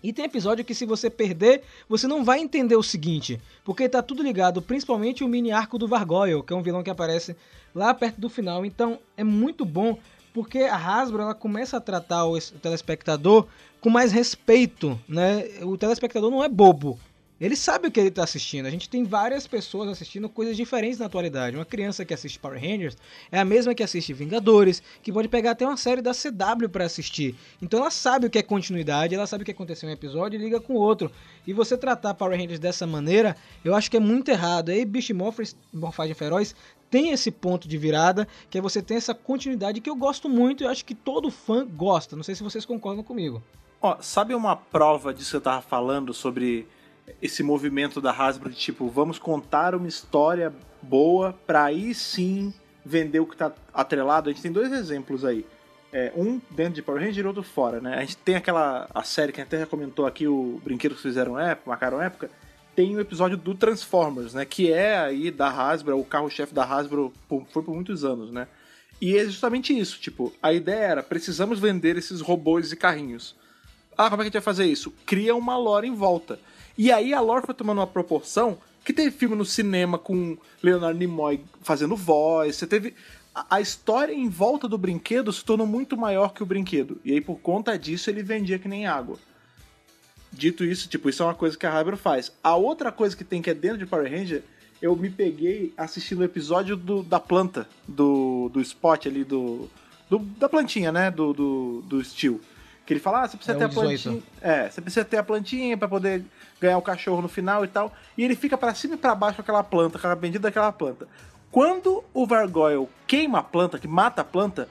Speaker 1: E tem episódio que se você perder, você não vai entender o seguinte, porque tá tudo ligado, principalmente o mini arco do Vargoyle, que é um vilão que aparece lá perto do final. Então é muito bom, porque a Hasbro ela começa a tratar o telespectador com mais respeito, né? O telespectador não é bobo. Ele sabe o que ele está assistindo. A gente tem várias pessoas assistindo coisas diferentes na atualidade. Uma criança que assiste Power Rangers é a mesma que assiste Vingadores, que pode pegar até uma série da CW para assistir. Então ela sabe o que é continuidade, ela sabe o que aconteceu em um episódio e liga com o outro. E você tratar Power Rangers dessa maneira, eu acho que é muito errado. Aí Beast Morphers, Morfagem Feroz tem esse ponto de virada, que é você ter essa continuidade que eu gosto muito e acho que todo fã gosta. Não sei se vocês concordam comigo.
Speaker 2: Ó, sabe uma prova disso que eu tava falando sobre esse movimento da Hasbro de tipo, vamos contar uma história boa pra aí sim vender o que tá atrelado? A gente tem dois exemplos aí. É, um dentro de Power Ranger e outro fora, né? A gente tem aquela a série que a gente até comentou aqui, o Brinquedos que fizeram época, marcaram época. Tem o episódio do Transformers, né? Que é aí da Hasbro, o carro-chefe da Hasbro foi por muitos anos, né? E é justamente isso, tipo, a ideia era, precisamos vender esses robôs e carrinhos. Ah, como é que a gente vai fazer isso? Cria uma lore em volta. E aí a lore foi tomando uma proporção que teve filme no cinema com Leonardo Nimoy fazendo voz, você teve... A história em volta do brinquedo se tornou muito maior que o brinquedo. E aí, por conta disso, ele vendia que nem água. Dito isso, tipo, isso é uma coisa que a Hasbro faz. A outra coisa que tem que é dentro de Power Ranger, eu me peguei assistindo o episódio do, da planta, do, do spot ali, do, do- da plantinha, né? Do, do, do Steel. Que ele fala, ah, você precisa
Speaker 1: É
Speaker 2: ter
Speaker 1: o
Speaker 2: a
Speaker 1: 18.
Speaker 2: plantinha. É, você precisa ter a plantinha pra poder ganhar o cachorro no final e tal. E ele fica pra cima e pra baixo com aquela planta, com aquela bendita daquela planta. Quando o Vargoyle queima a planta, que mata a planta,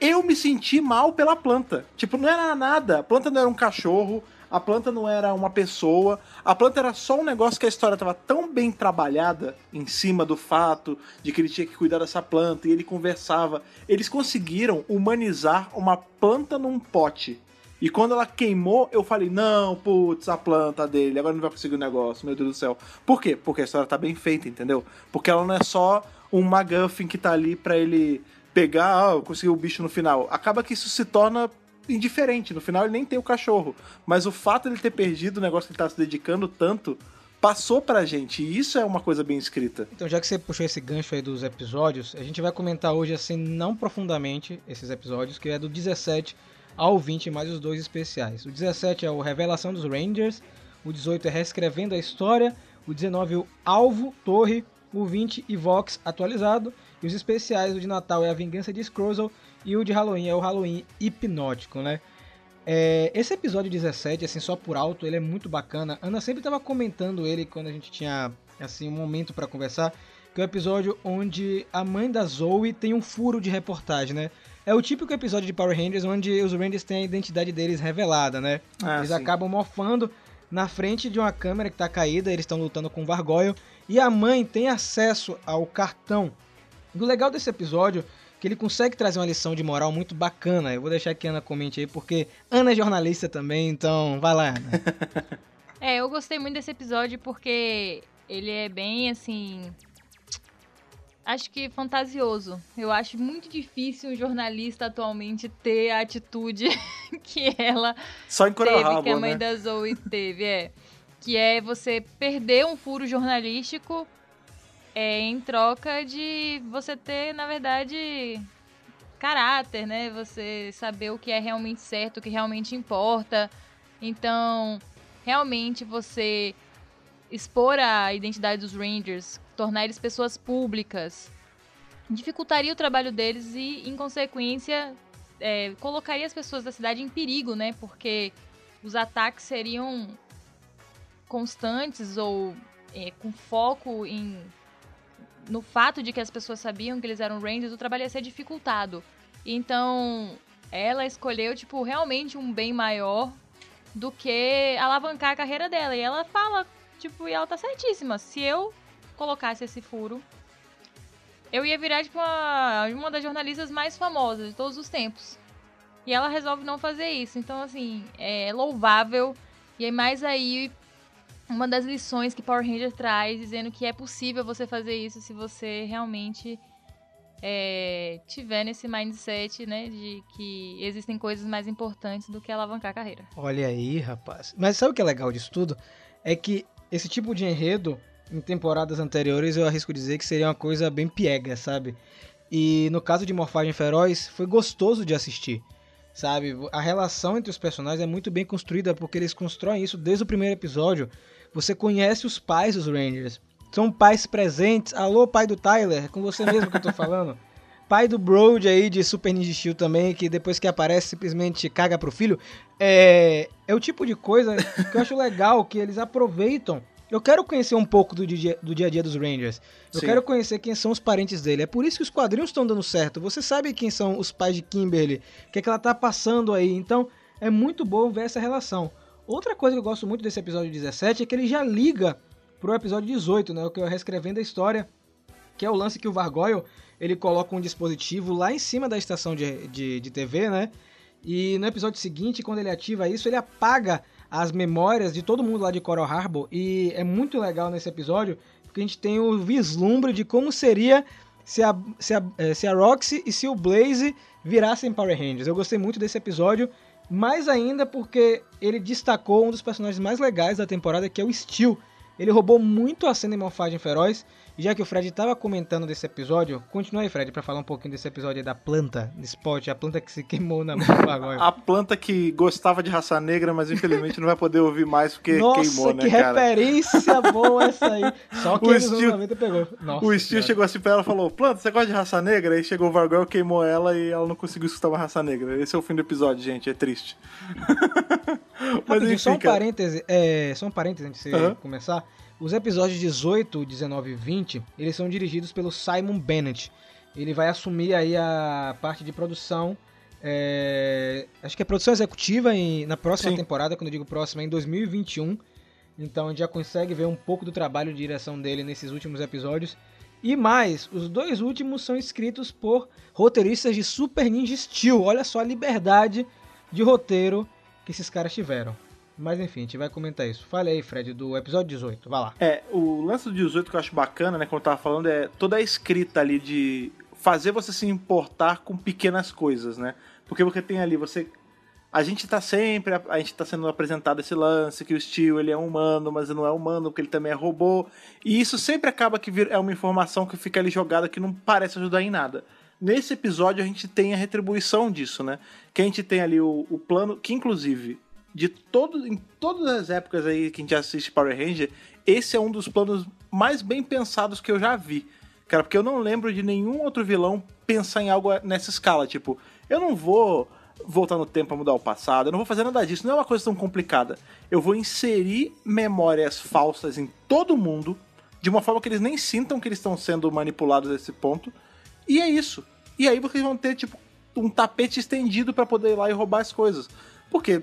Speaker 2: eu me senti mal pela planta. Tipo, não era nada. A planta não era um cachorro, a planta não era uma pessoa, a planta era só um negócio que a história estava tão bem trabalhada em cima do fato de que ele tinha que cuidar dessa planta e ele conversava. Eles conseguiram humanizar uma planta num pote. E quando ela queimou, eu falei: não, putz, a planta dele, agora não vai conseguir o negócio, meu Deus do céu. Por quê? Porque a história tá bem feita, entendeu? Porque ela não é só um MacGuffin que tá ali pra ele pegar, ah, eu consegui o bicho no final. Acaba que isso se torna indiferente. No final ele nem tem o cachorro. Mas o fato de ele ter perdido o negócio que ele tá se dedicando tanto passou pra gente. E isso é uma coisa bem escrita.
Speaker 1: Então, já que você puxou esse gancho aí dos episódios, a gente vai comentar hoje, assim, não profundamente esses episódios, que é do 17 ao 20, mais os dois especiais. O 17 é o Revelação dos Rangers, o 18 é Reescrevendo a História, o 19 o Alvo, Torre, o 20 e Vox atualizado, e os especiais, o de Natal é a Vingança de Scrozzle, e o de Halloween é o Halloween hipnótico, né? É, esse episódio 17, assim, só por alto, ele é muito bacana. Ana sempre tava comentando ele quando a gente tinha assim, um momento pra conversar, que é o episódio onde a mãe da Zoe tem um furo de reportagem, né? É o típico episódio de Power Rangers onde os Rangers têm a identidade deles revelada, né?
Speaker 2: Ah,
Speaker 1: eles
Speaker 2: sim.
Speaker 1: acabam mofando na frente de uma câmera que tá caída, eles estão lutando com o Vargoyle, e a mãe tem acesso ao cartão. E o legal desse episódio que ele consegue trazer uma lição de moral muito bacana. Eu vou deixar que a Ana comente aí, porque Ana é jornalista também, então vai lá, Ana.
Speaker 3: É, eu gostei muito desse episódio porque ele é bem assim. Acho que fantasioso. Eu acho muito difícil um jornalista atualmente ter a atitude que ela
Speaker 2: Só
Speaker 3: teve, que a
Speaker 2: Harbor,
Speaker 3: mãe
Speaker 2: né?
Speaker 3: da Zoe teve, é. Que é você perder um furo jornalístico é, em troca de você ter, na verdade, caráter, né? Você saber o que é realmente certo, o que realmente importa. Então, realmente você expor a identidade dos Rangers, tornar eles pessoas públicas, dificultaria o trabalho deles e, em consequência, é, colocaria as pessoas da cidade em perigo, né? Porque os ataques seriam constantes ou é, com foco em no fato de que as pessoas sabiam que eles eram Rangers, o trabalho ia ser dificultado. Então, ela escolheu, tipo, realmente um bem maior do que alavancar a carreira dela. E ela fala, tipo, e ela tá certíssima. Se eu colocasse esse furo, eu ia virar, tipo, uma, uma das jornalistas mais famosas de todos os tempos. E ela resolve não fazer isso. Então, assim, é louvável. E mais aí uma das lições que Power Ranger traz, dizendo que é possível você fazer isso se você realmente é, tiver nesse mindset, né, de que existem coisas mais importantes do que alavancar a carreira.
Speaker 1: Olha aí, rapaz. Mas sabe o que é legal disso tudo? É que esse tipo de enredo, em temporadas anteriores, eu arrisco dizer que seria uma coisa bem piega, sabe? E no caso de Morfagem Feroz, foi gostoso de assistir, sabe? A relação entre os personagens é muito bem construída, porque eles constroem isso desde o primeiro episódio. Você conhece os pais dos Rangers. São pais presentes. Alô, pai do Tyler, é com você mesmo que eu tô falando. Pai do Brody aí de Super Ninja Steel também, que depois que aparece simplesmente caga pro filho. É, é o tipo de coisa que eu acho legal, que eles aproveitam. Eu quero conhecer um pouco do dia, do dia a dia dos Rangers. Eu
Speaker 2: Sim.
Speaker 1: quero conhecer quem são os parentes dele. É por isso que os quadrinhos estão dando certo. Você sabe quem são os pais de Kimberly, o que, é que ela tá passando aí. Então, é muito bom ver essa relação. Outra coisa que eu gosto muito desse episódio 17 é que ele já liga pro episódio 18, né? O que eu reescrevendo a história, que é o lance que o Vargoyle, ele coloca um dispositivo lá em cima da estação de, de, de TV, né? E no episódio seguinte, quando ele ativa isso, ele apaga as memórias de todo mundo lá de Coral Harbor. E é muito legal nesse episódio, porque a gente tem o vislumbre de como seria se a, se a, eh, se a Roxy e se o Blaze virassem Power Rangers. Eu gostei muito desse episódio, mais ainda porque ele destacou um dos personagens mais legais da temporada, que é o Steel. Ele roubou muito a cena em Morfagem Feroz. Já que o Fred estava comentando desse episódio, continua aí, Fred, para falar um pouquinho desse episódio aí da planta, de Spot, a planta que se queimou na mão do.
Speaker 2: A planta que gostava de raça negra, mas infelizmente não vai poder ouvir mais porque
Speaker 1: Nossa,
Speaker 2: queimou, né,
Speaker 1: que
Speaker 2: cara?
Speaker 1: referência boa essa aí. Só que
Speaker 2: O Steel-
Speaker 1: 90 pegou. Nossa,
Speaker 2: O Steel chegou assim pra ela e falou: Planta, você gosta de raça negra? Aí chegou o Vargol, queimou ela e ela não conseguiu escutar uma raça negra. Esse é o fim do episódio, gente. É triste. Mas
Speaker 1: Rapidinho, só um
Speaker 2: cara.
Speaker 1: parêntese, é, só um parêntese antes de você
Speaker 2: Aham.
Speaker 1: começar. Os episódios 18, 19 e 20, eles são dirigidos pelo Simon Bennett. Ele vai assumir aí a parte de produção, é, acho que é produção executiva em- na próxima
Speaker 2: Sim.
Speaker 1: temporada, quando eu digo próxima, é em 2021. Então a gente já consegue ver um pouco do trabalho de direção dele nesses últimos episódios. E mais, os dois últimos são escritos por roteiristas de Super Ninja Steel. Olha só a liberdade de roteiro que esses caras tiveram. Mas enfim, a gente vai comentar isso. Fale aí, Fred, do episódio 18. Vai lá.
Speaker 2: É, o lance do 18 que eu acho bacana, né, como eu tava falando, é toda a escrita ali de fazer você se importar com pequenas coisas, né? Porque você tem ali, você. A gente tá sempre. A gente tá sendo apresentado esse lance que o Steel ele é humano, mas não é humano, porque ele também é robô. E isso sempre acaba que vir- é uma informação que fica ali jogada que não parece ajudar em nada. Nesse episódio a gente tem a retribuição disso, né? Que a gente tem ali o, o plano, que inclusive, de todo, em todas as épocas aí que a gente assiste Power Ranger, esse é um dos planos mais bem pensados que eu já vi. Cara, porque eu não lembro de nenhum outro vilão pensar em algo nessa escala. Tipo, eu não vou voltar no tempo pra mudar o passado, eu não vou fazer nada disso, não é uma coisa tão complicada. Eu vou inserir memórias falsas em todo mundo, de uma forma que eles nem sintam que eles estão sendo manipulados a esse ponto. E é isso. E aí vocês vão ter, tipo, um tapete estendido pra poder ir lá e roubar as coisas. Porque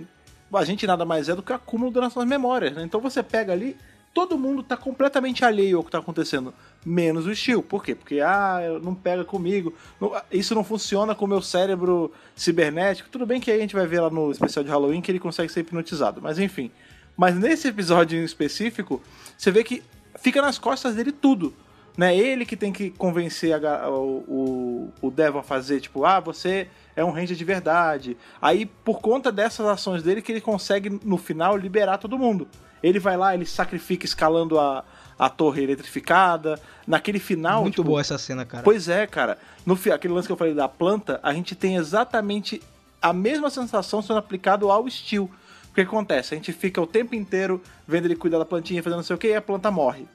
Speaker 2: a gente nada mais é do que acúmulo das nossas memórias, né? Então você pega ali, todo mundo tá completamente alheio ao que tá acontecendo, menos o Steel. Por quê? Porque, ah, não pega comigo, não- isso não funciona com o meu cérebro cibernético. Tudo bem que aí a gente vai ver lá no especial de Halloween que ele consegue ser hipnotizado, mas enfim. Mas nesse episódio em específico, você vê que fica nas costas dele tudo. Né? Ele que tem que convencer a o, o, o Devon a fazer, tipo, ah, você é um ranger de verdade. Aí, por conta dessas ações dele, que ele consegue, no final, liberar todo mundo. Ele vai lá, ele sacrifica escalando a, a torre eletrificada. Naquele final.
Speaker 1: Muito
Speaker 2: tipo,
Speaker 1: boa essa cena, cara.
Speaker 2: Pois é, cara. No, aquele lance que eu falei da planta, a gente tem exatamente a mesma sensação sendo aplicado ao Steel. O que acontece? A gente fica o tempo inteiro vendo ele cuidar da plantinha, fazendo não sei o que, e a planta morre.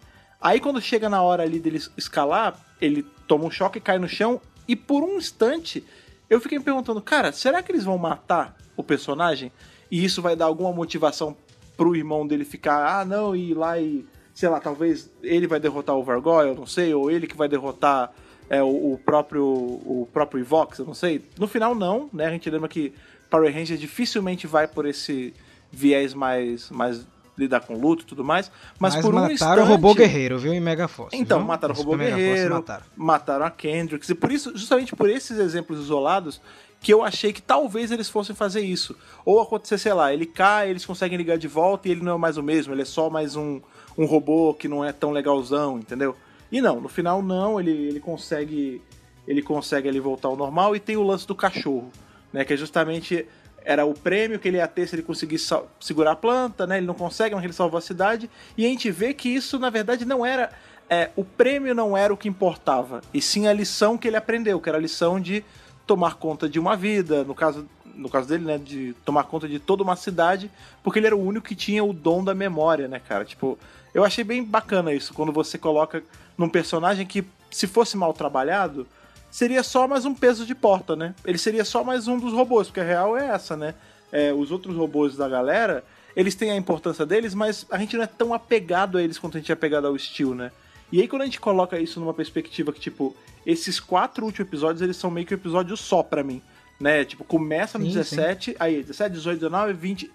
Speaker 2: Aí quando chega na hora ali dele escalar, ele toma um choque, cai no chão, e por um instante eu fiquei me perguntando, cara, será que eles vão matar o personagem? E isso vai dar alguma motivação pro irmão dele ficar, ah, não, e ir lá e, sei lá, talvez ele vai derrotar o Vargoyle, não sei, ou ele que vai derrotar é, o, o próprio o próprio Evox, eu não sei. No final, não, né? A gente lembra que Power Ranger dificilmente vai por esse viés mais, mais lidar com luto e tudo mais, mas, por um
Speaker 1: mataram
Speaker 2: instante...
Speaker 1: o robô guerreiro, viu? Em Mega Force.
Speaker 2: Então,
Speaker 1: viu?
Speaker 2: mataram o robô
Speaker 1: Super
Speaker 2: guerreiro,
Speaker 1: mataram.
Speaker 2: mataram a Kendricks, e por isso, justamente por esses exemplos isolados, que eu achei que talvez eles fossem fazer isso. Ou acontecer, sei lá, ele cai, eles conseguem ligar de volta e ele não é mais o mesmo, ele é só mais um, um robô que não é tão legalzão, entendeu? E não, no final não, ele, ele consegue ele consegue ali voltar ao normal e tem o lance do cachorro, né, que é justamente era o prêmio que ele ia ter se ele conseguisse segurar a planta, né? Ele não consegue, mas ele salvou a cidade. E a gente vê que isso, na verdade, não era. é, o prêmio não era o que importava, e sim a lição que ele aprendeu, que era a lição de tomar conta de uma vida, no caso, no caso dele, né? De tomar conta de toda uma cidade, porque ele era o único que tinha o dom da memória, né, cara? Tipo, eu achei bem bacana isso, quando você coloca num personagem que, se fosse mal trabalhado, seria só mais um peso de porta, né? Ele seria só mais um dos robôs, porque a real é essa, né? É, os outros robôs da galera, eles têm a importância deles, mas a gente não é tão apegado a eles quanto a gente é apegado ao Steel, né? E aí quando a gente coloca isso numa perspectiva que, tipo, esses quatro últimos episódios, eles são meio que um episódio só pra mim, né? Tipo, começa no
Speaker 1: Sim,
Speaker 2: 17, aí 17, 18, 19, 20,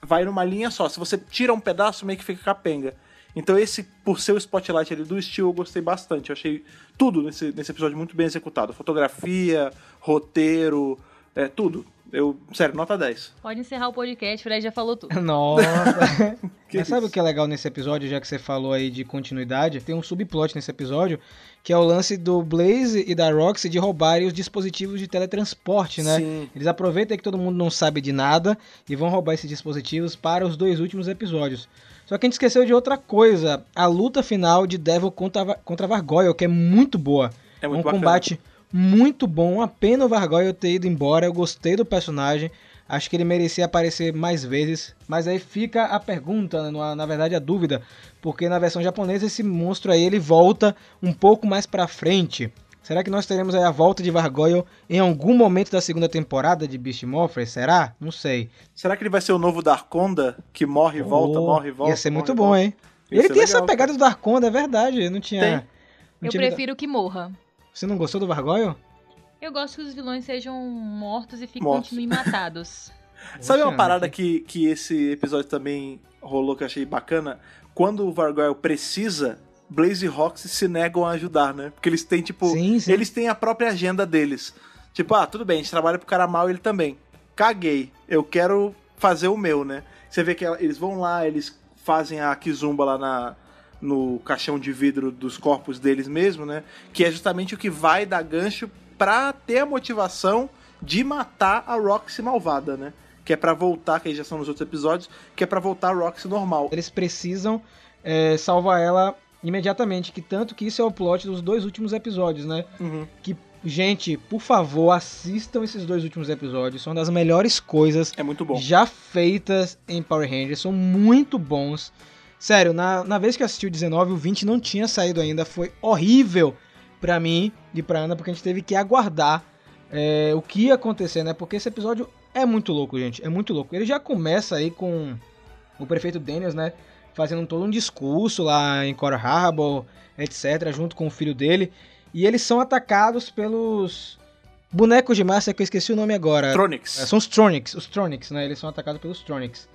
Speaker 2: vai numa linha só. Se você tira um pedaço, meio que fica capenga. Então esse, por ser o spotlight ali do Steel, eu gostei bastante. Eu achei tudo nesse, nesse episódio muito bem executado. Fotografia, roteiro, é, tudo. Eu, sério, nota 10.
Speaker 3: Pode encerrar o podcast, o Fred já falou tudo.
Speaker 1: Nossa. Mas sabe o que é legal nesse episódio, já que você falou aí de continuidade? Tem um subplot nesse episódio, que é o lance do Blaze e da Roxy de roubarem os dispositivos de teletransporte, né?
Speaker 2: Sim.
Speaker 1: Eles aproveitam que todo mundo não sabe de nada e vão roubar esses dispositivos para os dois últimos episódios. Só que a gente esqueceu de outra coisa, a luta final de Devil contra, contra Vargoyle, que é muito boa.
Speaker 2: É muito
Speaker 1: um
Speaker 2: bacana.
Speaker 1: combate muito bom. Uma pena o Vargoyle ter ido embora. Eu gostei do personagem. Acho que ele merecia aparecer mais vezes. Mas aí fica a pergunta, né, na, na verdade a dúvida. Porque na versão japonesa esse monstro aí ele volta um pouco mais pra frente. Será que nós teremos aí a volta de Vargoyle em algum momento da segunda temporada de Beast Morphers? Será? Não sei.
Speaker 2: Será que ele vai ser o novo Darkonda, que morre e volta,
Speaker 1: Oh,
Speaker 2: morre e volta?
Speaker 1: Ia ser muito bom,
Speaker 2: volta?
Speaker 1: hein?
Speaker 2: Ia
Speaker 1: ele tem essa
Speaker 2: legal,
Speaker 1: pegada do Darkonda, é verdade. Eu não tinha.
Speaker 2: Tem.
Speaker 1: não
Speaker 3: Eu
Speaker 1: tinha me-
Speaker 3: prefiro que morra.
Speaker 1: Você não gostou do Vargoyle?
Speaker 3: Eu gosto que os vilões sejam mortos e fiquem
Speaker 2: Mortos.
Speaker 3: continuem matados.
Speaker 2: Sabe uma parada
Speaker 1: que-
Speaker 2: que, esse episódio também rolou que eu achei bacana? Quando o Vargoyle precisa, Blaze e Roxy se negam a ajudar, né? Porque eles têm, tipo,
Speaker 1: Sim, sim.
Speaker 2: eles têm a própria agenda deles. Tipo, ah, tudo bem, a gente trabalha pro cara mal ele também. Caguei, eu quero fazer o meu, né? Você vê que eles vão lá, eles fazem a Kizumba lá na, no caixão de vidro dos corpos deles mesmo, né? Que é justamente o que vai dar gancho pra ter a motivação de matar a Roxy malvada, né? Que é pra voltar, que aí já são nos outros episódios, que é pra voltar a Roxy normal.
Speaker 1: Eles precisam é, salvar ela imediatamente. Que tanto que isso é o plot dos dois últimos episódios, né?
Speaker 2: Uhum.
Speaker 1: Que, gente, por favor, assistam esses dois últimos episódios. São das melhores coisas
Speaker 2: É muito bom.
Speaker 1: já feitas em Power Rangers. São muito bons. Sério, na, na vez que eu assisti o 19, o 20 não tinha saído ainda. Foi horrível pra mim e pra Ana, porque a gente teve que aguardar é, o que ia acontecer, né? Porque esse episódio é muito louco, gente. É muito louco. Ele já começa aí com o prefeito Daniels, né? fazendo todo um discurso lá em Coral Harbor, etc, junto com o filho dele, e eles são atacados pelos bonecos de massa que eu esqueci o nome agora.
Speaker 2: Tronics.
Speaker 1: É, são os Tronics, os Tronics, né? Eles são atacados pelos Tronics.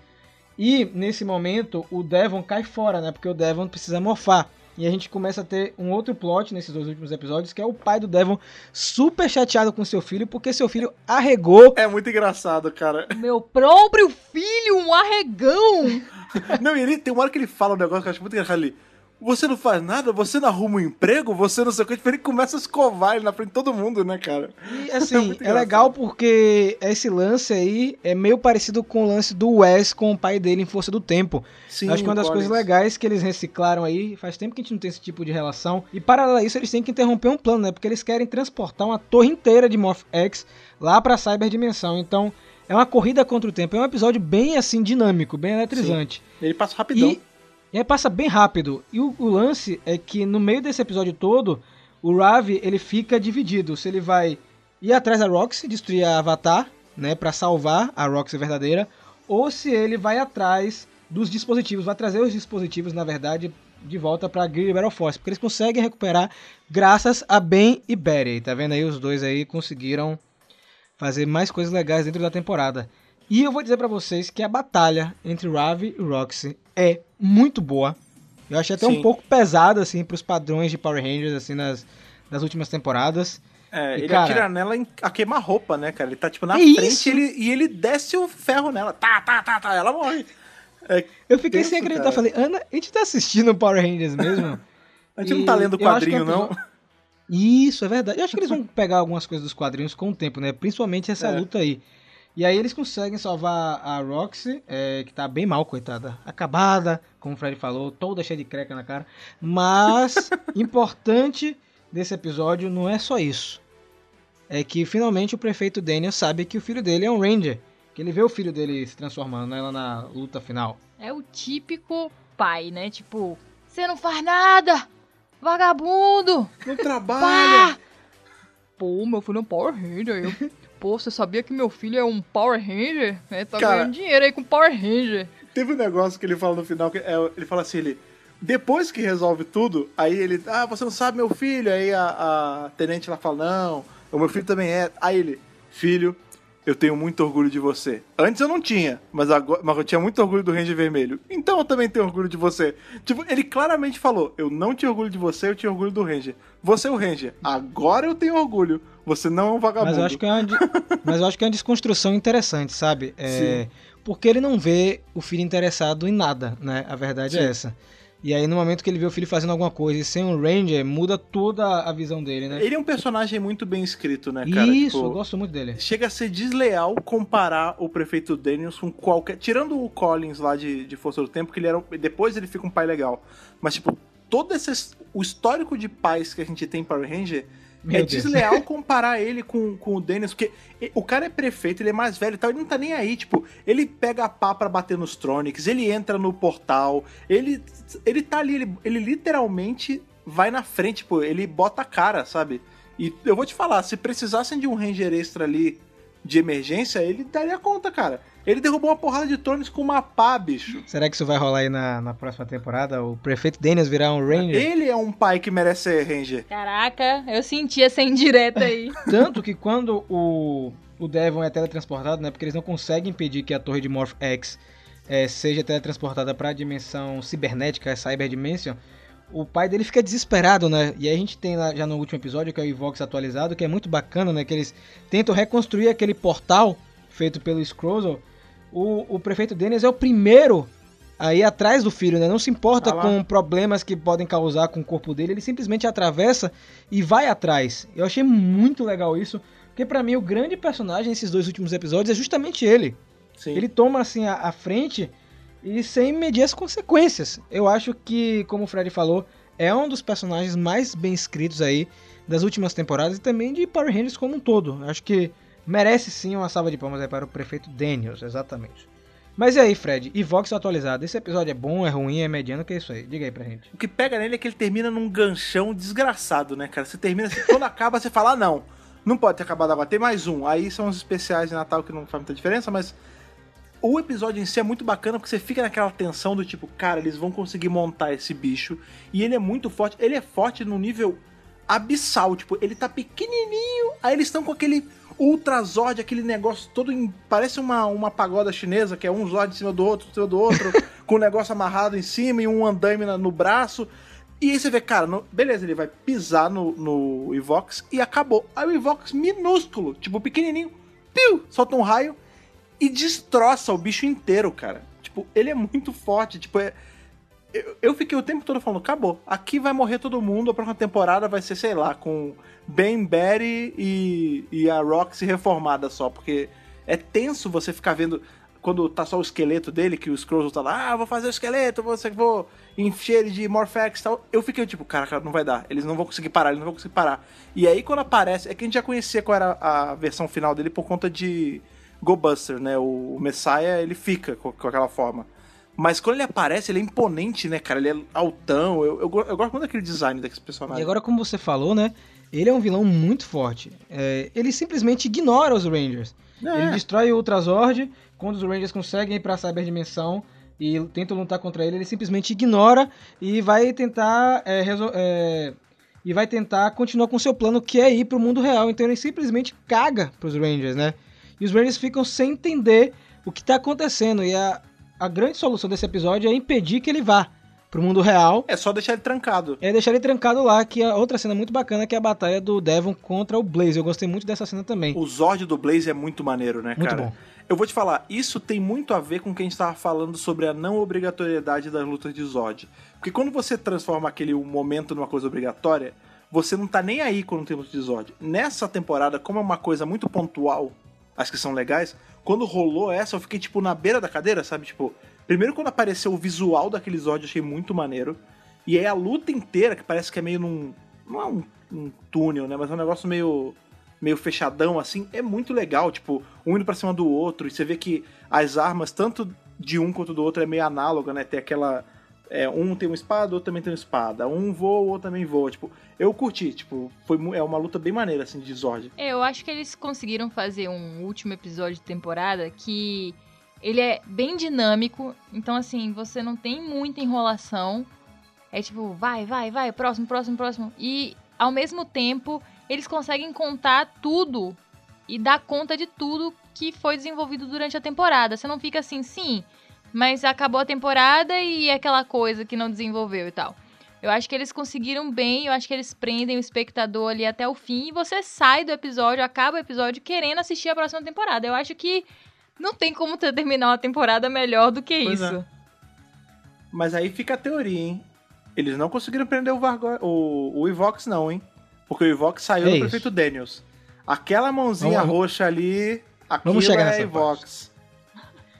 Speaker 1: E nesse momento o Devon cai fora, né? Porque o Devon precisa morfar. E a gente começa a ter um outro plot nesses dois últimos episódios, que é o pai do Devon super chateado com seu filho, porque seu filho arregou.
Speaker 2: É muito engraçado, cara.
Speaker 3: Meu próprio filho, um arregão!
Speaker 2: Não, e ele tem uma hora que ele fala um negócio que eu acho muito engraçado ali. Você não faz nada? Você não arruma um emprego? Você não sei o que. Tipo, Ele começa a escovar ele na frente de todo mundo, né, cara?
Speaker 1: E
Speaker 2: É
Speaker 1: assim,
Speaker 2: muito
Speaker 1: é legal porque esse lance aí é meio parecido com o lance do Wes com o pai dele em Força do Tempo.
Speaker 2: Sim,
Speaker 1: Eu Acho que uma das coisas legais que eles reciclaram aí, faz tempo que a gente não tem esse tipo de relação. E paralelo a isso, eles têm que interromper um plano, né? Porque eles querem transportar uma torre inteira de Morph X lá pra Cyberdimensão. Então, é uma corrida contra o tempo. É um episódio bem assim dinâmico, bem eletrizante.
Speaker 2: Ele passa rapidão.
Speaker 1: E, e aí passa bem rápido. E o, o lance é que no meio desse episódio todo, o Ravi ele fica dividido. Se ele vai ir atrás da Roxy, destruir a Avatar, né, para salvar a Roxy verdadeira, ou se ele vai atrás dos dispositivos, vai trazer os dispositivos, na verdade, de volta para Gear Battle Force, porque eles conseguem recuperar graças a Ben e Betty. Tá vendo aí os dois aí conseguiram fazer mais coisas legais dentro da temporada. E eu vou dizer pra vocês que a batalha entre Ravi e Roxy é muito boa. Eu achei até
Speaker 2: Sim.
Speaker 1: um pouco pesada assim pros padrões de Power Rangers assim nas, nas últimas temporadas.
Speaker 2: É,
Speaker 1: E,
Speaker 2: ele
Speaker 1: cara-
Speaker 2: atira nela em- a queima-roupa, né, cara? Ele tá, tipo, na
Speaker 1: Que
Speaker 2: frente e ele, e ele desce o ferro nela. Tá, tá, tá, tá. Ela morre. É,
Speaker 1: Eu fiquei sem acreditar,
Speaker 2: cara.
Speaker 1: falei, Ana, a gente tá assistindo Power Rangers mesmo?
Speaker 2: a gente não
Speaker 1: E
Speaker 2: tá lendo o quadrinho,
Speaker 1: é
Speaker 2: não.
Speaker 1: Isso, é verdade. Eu acho que eles vão pegar algumas coisas dos quadrinhos com o tempo, né? Principalmente essa
Speaker 2: É.
Speaker 1: luta aí. E aí eles conseguem salvar a Roxy, é, que tá bem mal, coitada. Acabada, como o Fred falou, toda cheia de creca na cara. Mas, importante desse episódio não é só isso. É que finalmente o prefeito Daniel sabe que o filho dele é um Ranger. Que ele vê o filho dele se transformando né, lá na luta final.
Speaker 3: É o típico pai, né? Tipo, você não faz nada! Vagabundo!
Speaker 2: Não trabalha.
Speaker 3: Pá! Pô, meu filho é um Power Ranger. Eu... Pô, você sabia que meu filho é um Power Ranger? É, tá
Speaker 2: Cara-
Speaker 3: ganhando dinheiro aí com Power Ranger.
Speaker 2: Teve um negócio que ele fala no final, que é- ele fala assim, ele... Depois que resolve tudo, aí ele... Ah, você não sabe meu filho? Aí a, a tenente lá fala, não, o meu filho também é. Aí ele... Filho, eu tenho muito orgulho de você. Antes eu não tinha, mas, agora, mas eu tinha muito orgulho do Ranger Vermelho. Então eu também tenho orgulho de você. Tipo, ele claramente falou, eu não tinha orgulho de você, eu tinha orgulho do Ranger. Você é o Ranger. Agora eu tenho orgulho. Você não é um vagabundo.
Speaker 1: Mas eu acho que é uma, mas eu acho que é uma desconstrução interessante, sabe? É, porque ele não vê o filho interessado em nada, né? A verdade é
Speaker 2: Sim.
Speaker 1: essa. E aí, no momento que ele vê o filho fazendo alguma coisa e sem um Ranger, muda toda a visão dele, né?
Speaker 2: Ele é um personagem muito bem escrito, né, cara?
Speaker 1: Isso,
Speaker 2: Tipo,
Speaker 1: eu gosto muito dele.
Speaker 2: Chega a ser desleal comparar o prefeito Daniels com qualquer. Tirando o Collins lá de, de Força do Tempo, que ele era. um- Depois ele fica um pai legal. Mas, tipo, todo esse. O histórico de pais que a gente tem em Power Ranger.
Speaker 1: Meu
Speaker 2: é
Speaker 1: Deus.
Speaker 2: desleal comparar ele com, com o Daniels, porque o cara é prefeito, ele é mais velho e tal, ele não tá nem aí, tipo, ele pega a pá pra bater nos Tronics, ele entra no portal, ele, ele tá ali, ele, ele literalmente vai na frente, tipo, ele bota a cara, sabe? E eu vou te falar, se precisassem de um Ranger extra ali de emergência, ele daria conta, cara. Ele derrubou uma porrada de Tronics com uma pá, bicho.
Speaker 1: Será que isso vai rolar aí na, na próxima temporada? O prefeito Daniels virar um Ranger?
Speaker 2: Ele é um pai que merece ser Ranger.
Speaker 3: Caraca, eu senti essa indireta aí.
Speaker 1: Tanto que quando o, o Devon é teletransportado, né? Porque eles não conseguem impedir que a torre de Morph X eh, seja teletransportada para a dimensão cibernética, a Cyber Dimension. O pai dele fica desesperado, né? E aí a gente tem lá já no último episódio, que é o Evox atualizado, que é muito bacana, né? Que eles tentam reconstruir aquele portal feito pelo Scrozzle. O, o prefeito Dennis é o primeiro a ir atrás do filho, né? Não se importa
Speaker 2: Ah
Speaker 1: com problemas que podem causar com o corpo dele, ele simplesmente atravessa e vai atrás. Eu achei muito legal isso, porque pra mim o grande personagem nesses dois últimos episódios é justamente ele.
Speaker 2: Sim.
Speaker 1: Ele toma assim a, a frente e sem medir as consequências. Eu acho que, como o Fred falou, é um dos personagens mais bem escritos aí das últimas temporadas e também de Power Rangers como um todo. Acho que merece sim uma salva de palmas aí para o prefeito Daniels, exatamente. Mas e aí, Fred? E Vox atualizado? Esse episódio é bom, é ruim, é mediano? O que é isso aí? Diga aí pra gente.
Speaker 2: O que pega nele é que ele termina num ganchão desgraçado, né, cara? Você termina assim, quando acaba, você fala, ah, não, não pode ter acabado agora, tem mais um. Aí são os especiais de Natal que não faz muita diferença, mas o episódio em si é muito bacana porque você fica naquela tensão do tipo, cara, eles vão conseguir montar esse bicho. E ele é muito forte. Ele é forte no nível abissal. Tipo, ele tá pequenininho. Aí eles estão com aquele Ultra Zord, aquele negócio todo em. Parece uma, uma pagoda chinesa, que é um Zord em cima do outro, em cima do outro, com o negócio amarrado em cima e um andaime na- no braço. E aí você vê, cara, no- beleza, ele vai pisar no, no Evox e acabou. Aí o Evox minúsculo, tipo pequenininho, piu, solta um raio e destroça o bicho inteiro, cara. Tipo, ele é muito forte, tipo, é... Eu, eu fiquei o tempo todo falando, acabou. Aqui vai morrer todo mundo, a próxima temporada vai ser, sei lá, com Ben, Betty e, e a Roxy reformada só, porque é tenso você ficar vendo quando tá só o esqueleto dele, que o Scrolls tá lá, ah, vou fazer o esqueleto, vou, vou encher ele de Morphex e tal. Eu fiquei tipo, cara, cara, não vai dar. Eles não vão conseguir parar, eles não vão conseguir parar. E aí quando aparece, é que a gente já conhecia qual era a versão final dele por conta de Go Buster, né? O Messiah, ele fica com, com aquela forma. Mas quando ele aparece, ele é imponente, né, cara? Ele é altão. Eu, eu, eu gosto muito daquele design desse personagem.
Speaker 1: E agora, como você falou, né? Ele é um vilão muito forte. É, ele simplesmente ignora os Rangers.
Speaker 2: É.
Speaker 1: Ele destrói o Ultrazord. Quando os Rangers conseguem ir pra Cyberdimensão e tentam lutar contra ele, ele simplesmente ignora e vai tentar é, é, e vai tentar continuar com seu plano que é ir pro mundo real. Então ele simplesmente caga pros Rangers, né? E os Rangers ficam sem entender o que tá acontecendo. E a, a grande solução desse episódio é impedir que ele vá pro mundo real
Speaker 2: É só deixar ele trancado.
Speaker 1: é deixar ele trancado lá, que é outra cena muito bacana, que é a batalha do Devon contra o Blaze. Eu gostei muito dessa cena também.
Speaker 2: O Zord do Blaze é muito maneiro, né,
Speaker 1: Muito
Speaker 2: cara?
Speaker 1: bom.
Speaker 2: Eu vou te falar, isso tem muito a ver com o que a gente tava falando sobre a não obrigatoriedade das lutas de Zod. Porque quando você transforma aquele momento numa coisa obrigatória, você não tá nem aí quando tem luta de Zod. Nessa temporada, como é uma coisa muito pontual, as que são legais, quando rolou essa, eu fiquei, tipo, na beira da cadeira, sabe? Tipo, primeiro quando apareceu o visual daquele eu achei muito maneiro. E aí a luta inteira, que parece que é meio num. Não é um, um túnel, né? Mas é um negócio meio. meio fechadão, assim. É muito legal, tipo, um indo pra cima do outro. E você vê que as armas, tanto de um quanto do outro, é meio análoga, né? Tem aquela. É, um tem uma espada, outro também tem uma espada. Um voa, outro também voa. Tipo, eu curti, tipo, foi, é uma luta bem maneira, assim, de Zord.
Speaker 3: É, Eu acho que eles conseguiram fazer um último episódio de temporada que ele é bem dinâmico, então assim, você não tem muita enrolação. É tipo, vai, vai, vai, próximo, próximo, próximo. E ao mesmo tempo, eles conseguem contar tudo e dar conta de tudo que foi desenvolvido durante a temporada. Você não fica assim, sim, mas acabou a temporada e é aquela coisa que não desenvolveu e tal. Eu acho que eles conseguiram bem, eu acho que eles prendem o espectador ali até o fim e você sai do episódio, acaba o episódio querendo assistir a próxima temporada. Eu acho que não tem como ter- terminar uma temporada melhor do que
Speaker 2: Pois
Speaker 3: isso.
Speaker 2: é. Mas aí fica a teoria, hein? Eles não conseguiram prender o, Vargo... o, o Evox, não, hein? Porque o Evox saiu
Speaker 1: É
Speaker 2: do
Speaker 1: isso.
Speaker 2: prefeito Daniels. Aquela mãozinha
Speaker 1: Vamos-
Speaker 2: roxa ali, aquilo
Speaker 1: Vamos chegar
Speaker 2: é
Speaker 1: nessa
Speaker 2: Evox.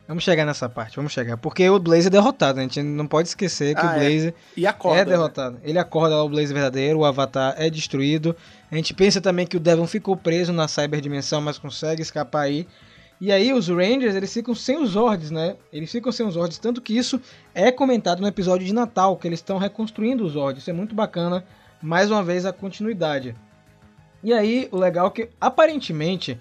Speaker 1: Vamos chegar nessa parte, vamos chegar. Porque o Blaze é derrotado, a gente não pode esquecer que
Speaker 2: Ah,
Speaker 1: o
Speaker 2: é.
Speaker 1: Blaze
Speaker 2: E acorda.
Speaker 1: é derrotado. Ele acorda lá o Blaze verdadeiro, o Avatar é destruído. A gente pensa também que o Devon ficou preso na cyberdimensão, mas consegue escapar aí. E aí os Rangers, eles ficam sem os Zords, né? Eles ficam sem os Zords, tanto que isso é comentado no episódio de Natal, que eles estão reconstruindo os Zords. Isso é muito bacana, mais uma vez a continuidade. E aí, o legal é que, aparentemente,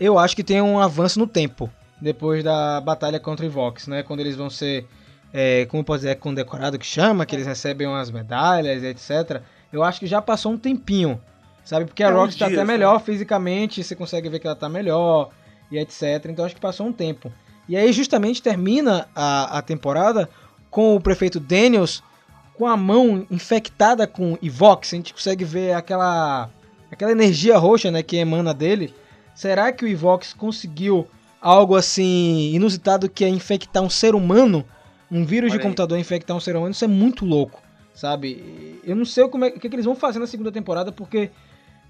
Speaker 1: eu acho que tem um avanço no tempo, depois da batalha contra o Vox, né? Quando eles vão ser, é, como pode dizer, condecorado que chama, que eles recebem umas medalhas, etc. Eu acho que já passou um tempinho, sabe? Porque a
Speaker 2: É,
Speaker 1: Rox tá
Speaker 2: dias,
Speaker 1: até
Speaker 2: né?
Speaker 1: melhor fisicamente, você consegue ver que ela tá melhor, e etc. Então acho que passou um tempo. E aí justamente termina a, a temporada com o prefeito Daniels com a mão infectada com Evox. A gente consegue ver aquela, aquela energia roxa né, que emana dele. Será que o Evox conseguiu algo assim inusitado que é infectar um ser humano? Um vírus
Speaker 2: Olha
Speaker 1: de
Speaker 2: aí.
Speaker 1: computador infectar um ser humano? Isso é muito louco, sabe? Eu não sei como é, o que, que eles vão fazer na segunda temporada, porque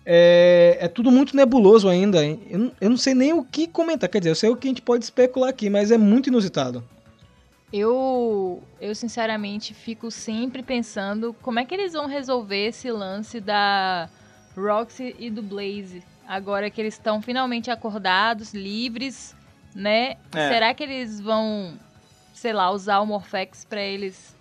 Speaker 1: é, é tudo muito nebuloso ainda. Eu, não- eu não sei nem o que comentar. Quer dizer, eu sei o que a gente pode especular aqui, mas é muito inusitado.
Speaker 3: Eu, eu sinceramente fico sempre pensando como é que eles vão resolver esse lance da Roxy e do Blaze. Agora que eles estão finalmente acordados, livres, né?
Speaker 2: É.
Speaker 3: Será que eles vão, sei lá, usar o Morphex pra eles,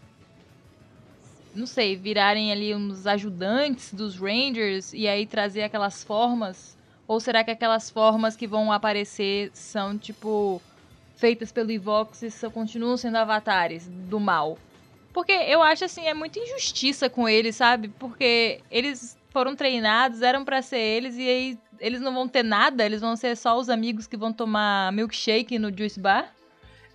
Speaker 3: não sei, virarem ali uns ajudantes dos Rangers e aí trazer aquelas formas? Ou será que aquelas formas que vão aparecer são tipo feitas pelo Evox e só continuam sendo avatares do mal. Porque eu acho assim, é muita injustiça com eles, sabe? Porque eles foram treinados, eram pra ser eles, e aí eles não vão ter nada, eles vão ser só os amigos que vão tomar milkshake no Juice Bar.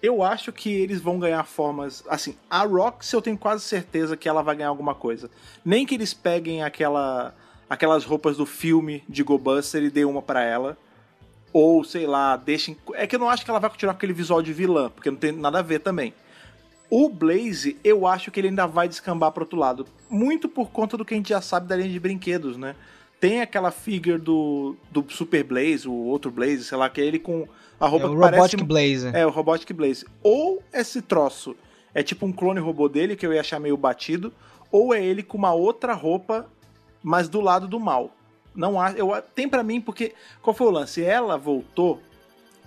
Speaker 2: Eu acho que eles vão ganhar formas. Assim, a Rox eu tenho quase certeza que ela vai ganhar alguma coisa. Nem que eles peguem aquela, aquelas roupas do filme de Go Buster e dê uma pra ela. Ou, sei lá, deixem. É que eu não acho que ela vai continuar com aquele visual de vilã, porque não tem nada a ver também. O Blaze, eu acho que ele ainda vai descambar pro outro lado. Muito por conta do que a gente já sabe da linha de brinquedos, né? Tem aquela figure do, do Super Blaze, o outro Blaze, sei lá, que é ele com a
Speaker 1: É
Speaker 2: roupa
Speaker 1: o
Speaker 2: que parece.
Speaker 1: Robotic Blaze.
Speaker 2: É, o Robotic Blaze. Ou esse troço é tipo um clone robô dele, que eu ia achar meio batido, ou é ele com uma outra roupa, mas do lado do mal. Não há, eu tem pra mim porque qual foi o lance? Ela voltou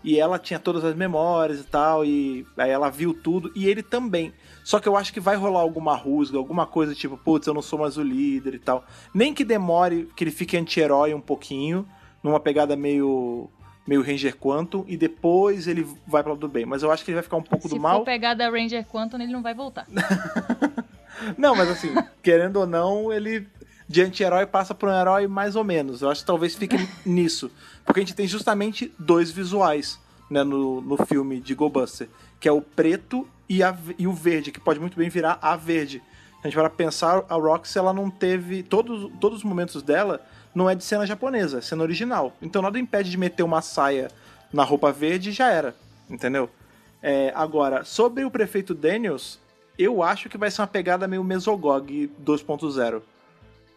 Speaker 2: e ela tinha todas as memórias e tal e aí ela viu tudo e ele também. Só que eu acho que vai rolar alguma rusga, alguma coisa tipo, putz, eu não sou mais o líder e tal. Nem que demore, que ele fique anti-herói um pouquinho, numa pegada meio meio Ranger Quantum e depois ele vai pro lado do bem. Mas eu acho que ele vai ficar um pouco
Speaker 3: Se
Speaker 2: do
Speaker 3: for
Speaker 2: mal.
Speaker 3: pegar da Ranger Quantum, ele não vai voltar.
Speaker 2: Não, mas assim, querendo ou não, ele de anti-herói passa por um herói mais ou menos. Eu acho que talvez fique nisso. Porque a gente tem justamente dois visuais né, no, no filme de Go Buster, que é o preto e, a, e o verde, que pode muito bem virar a verde. A gente vai pensar, a Roxy, ela não teve. Todos, todos os momentos dela não é de cena japonesa, é cena original. Então nada impede de meter uma saia na roupa verde e já era. Entendeu? É, agora, sobre o prefeito Daniels, eu acho que vai ser uma pegada meio Mesogog 2.0.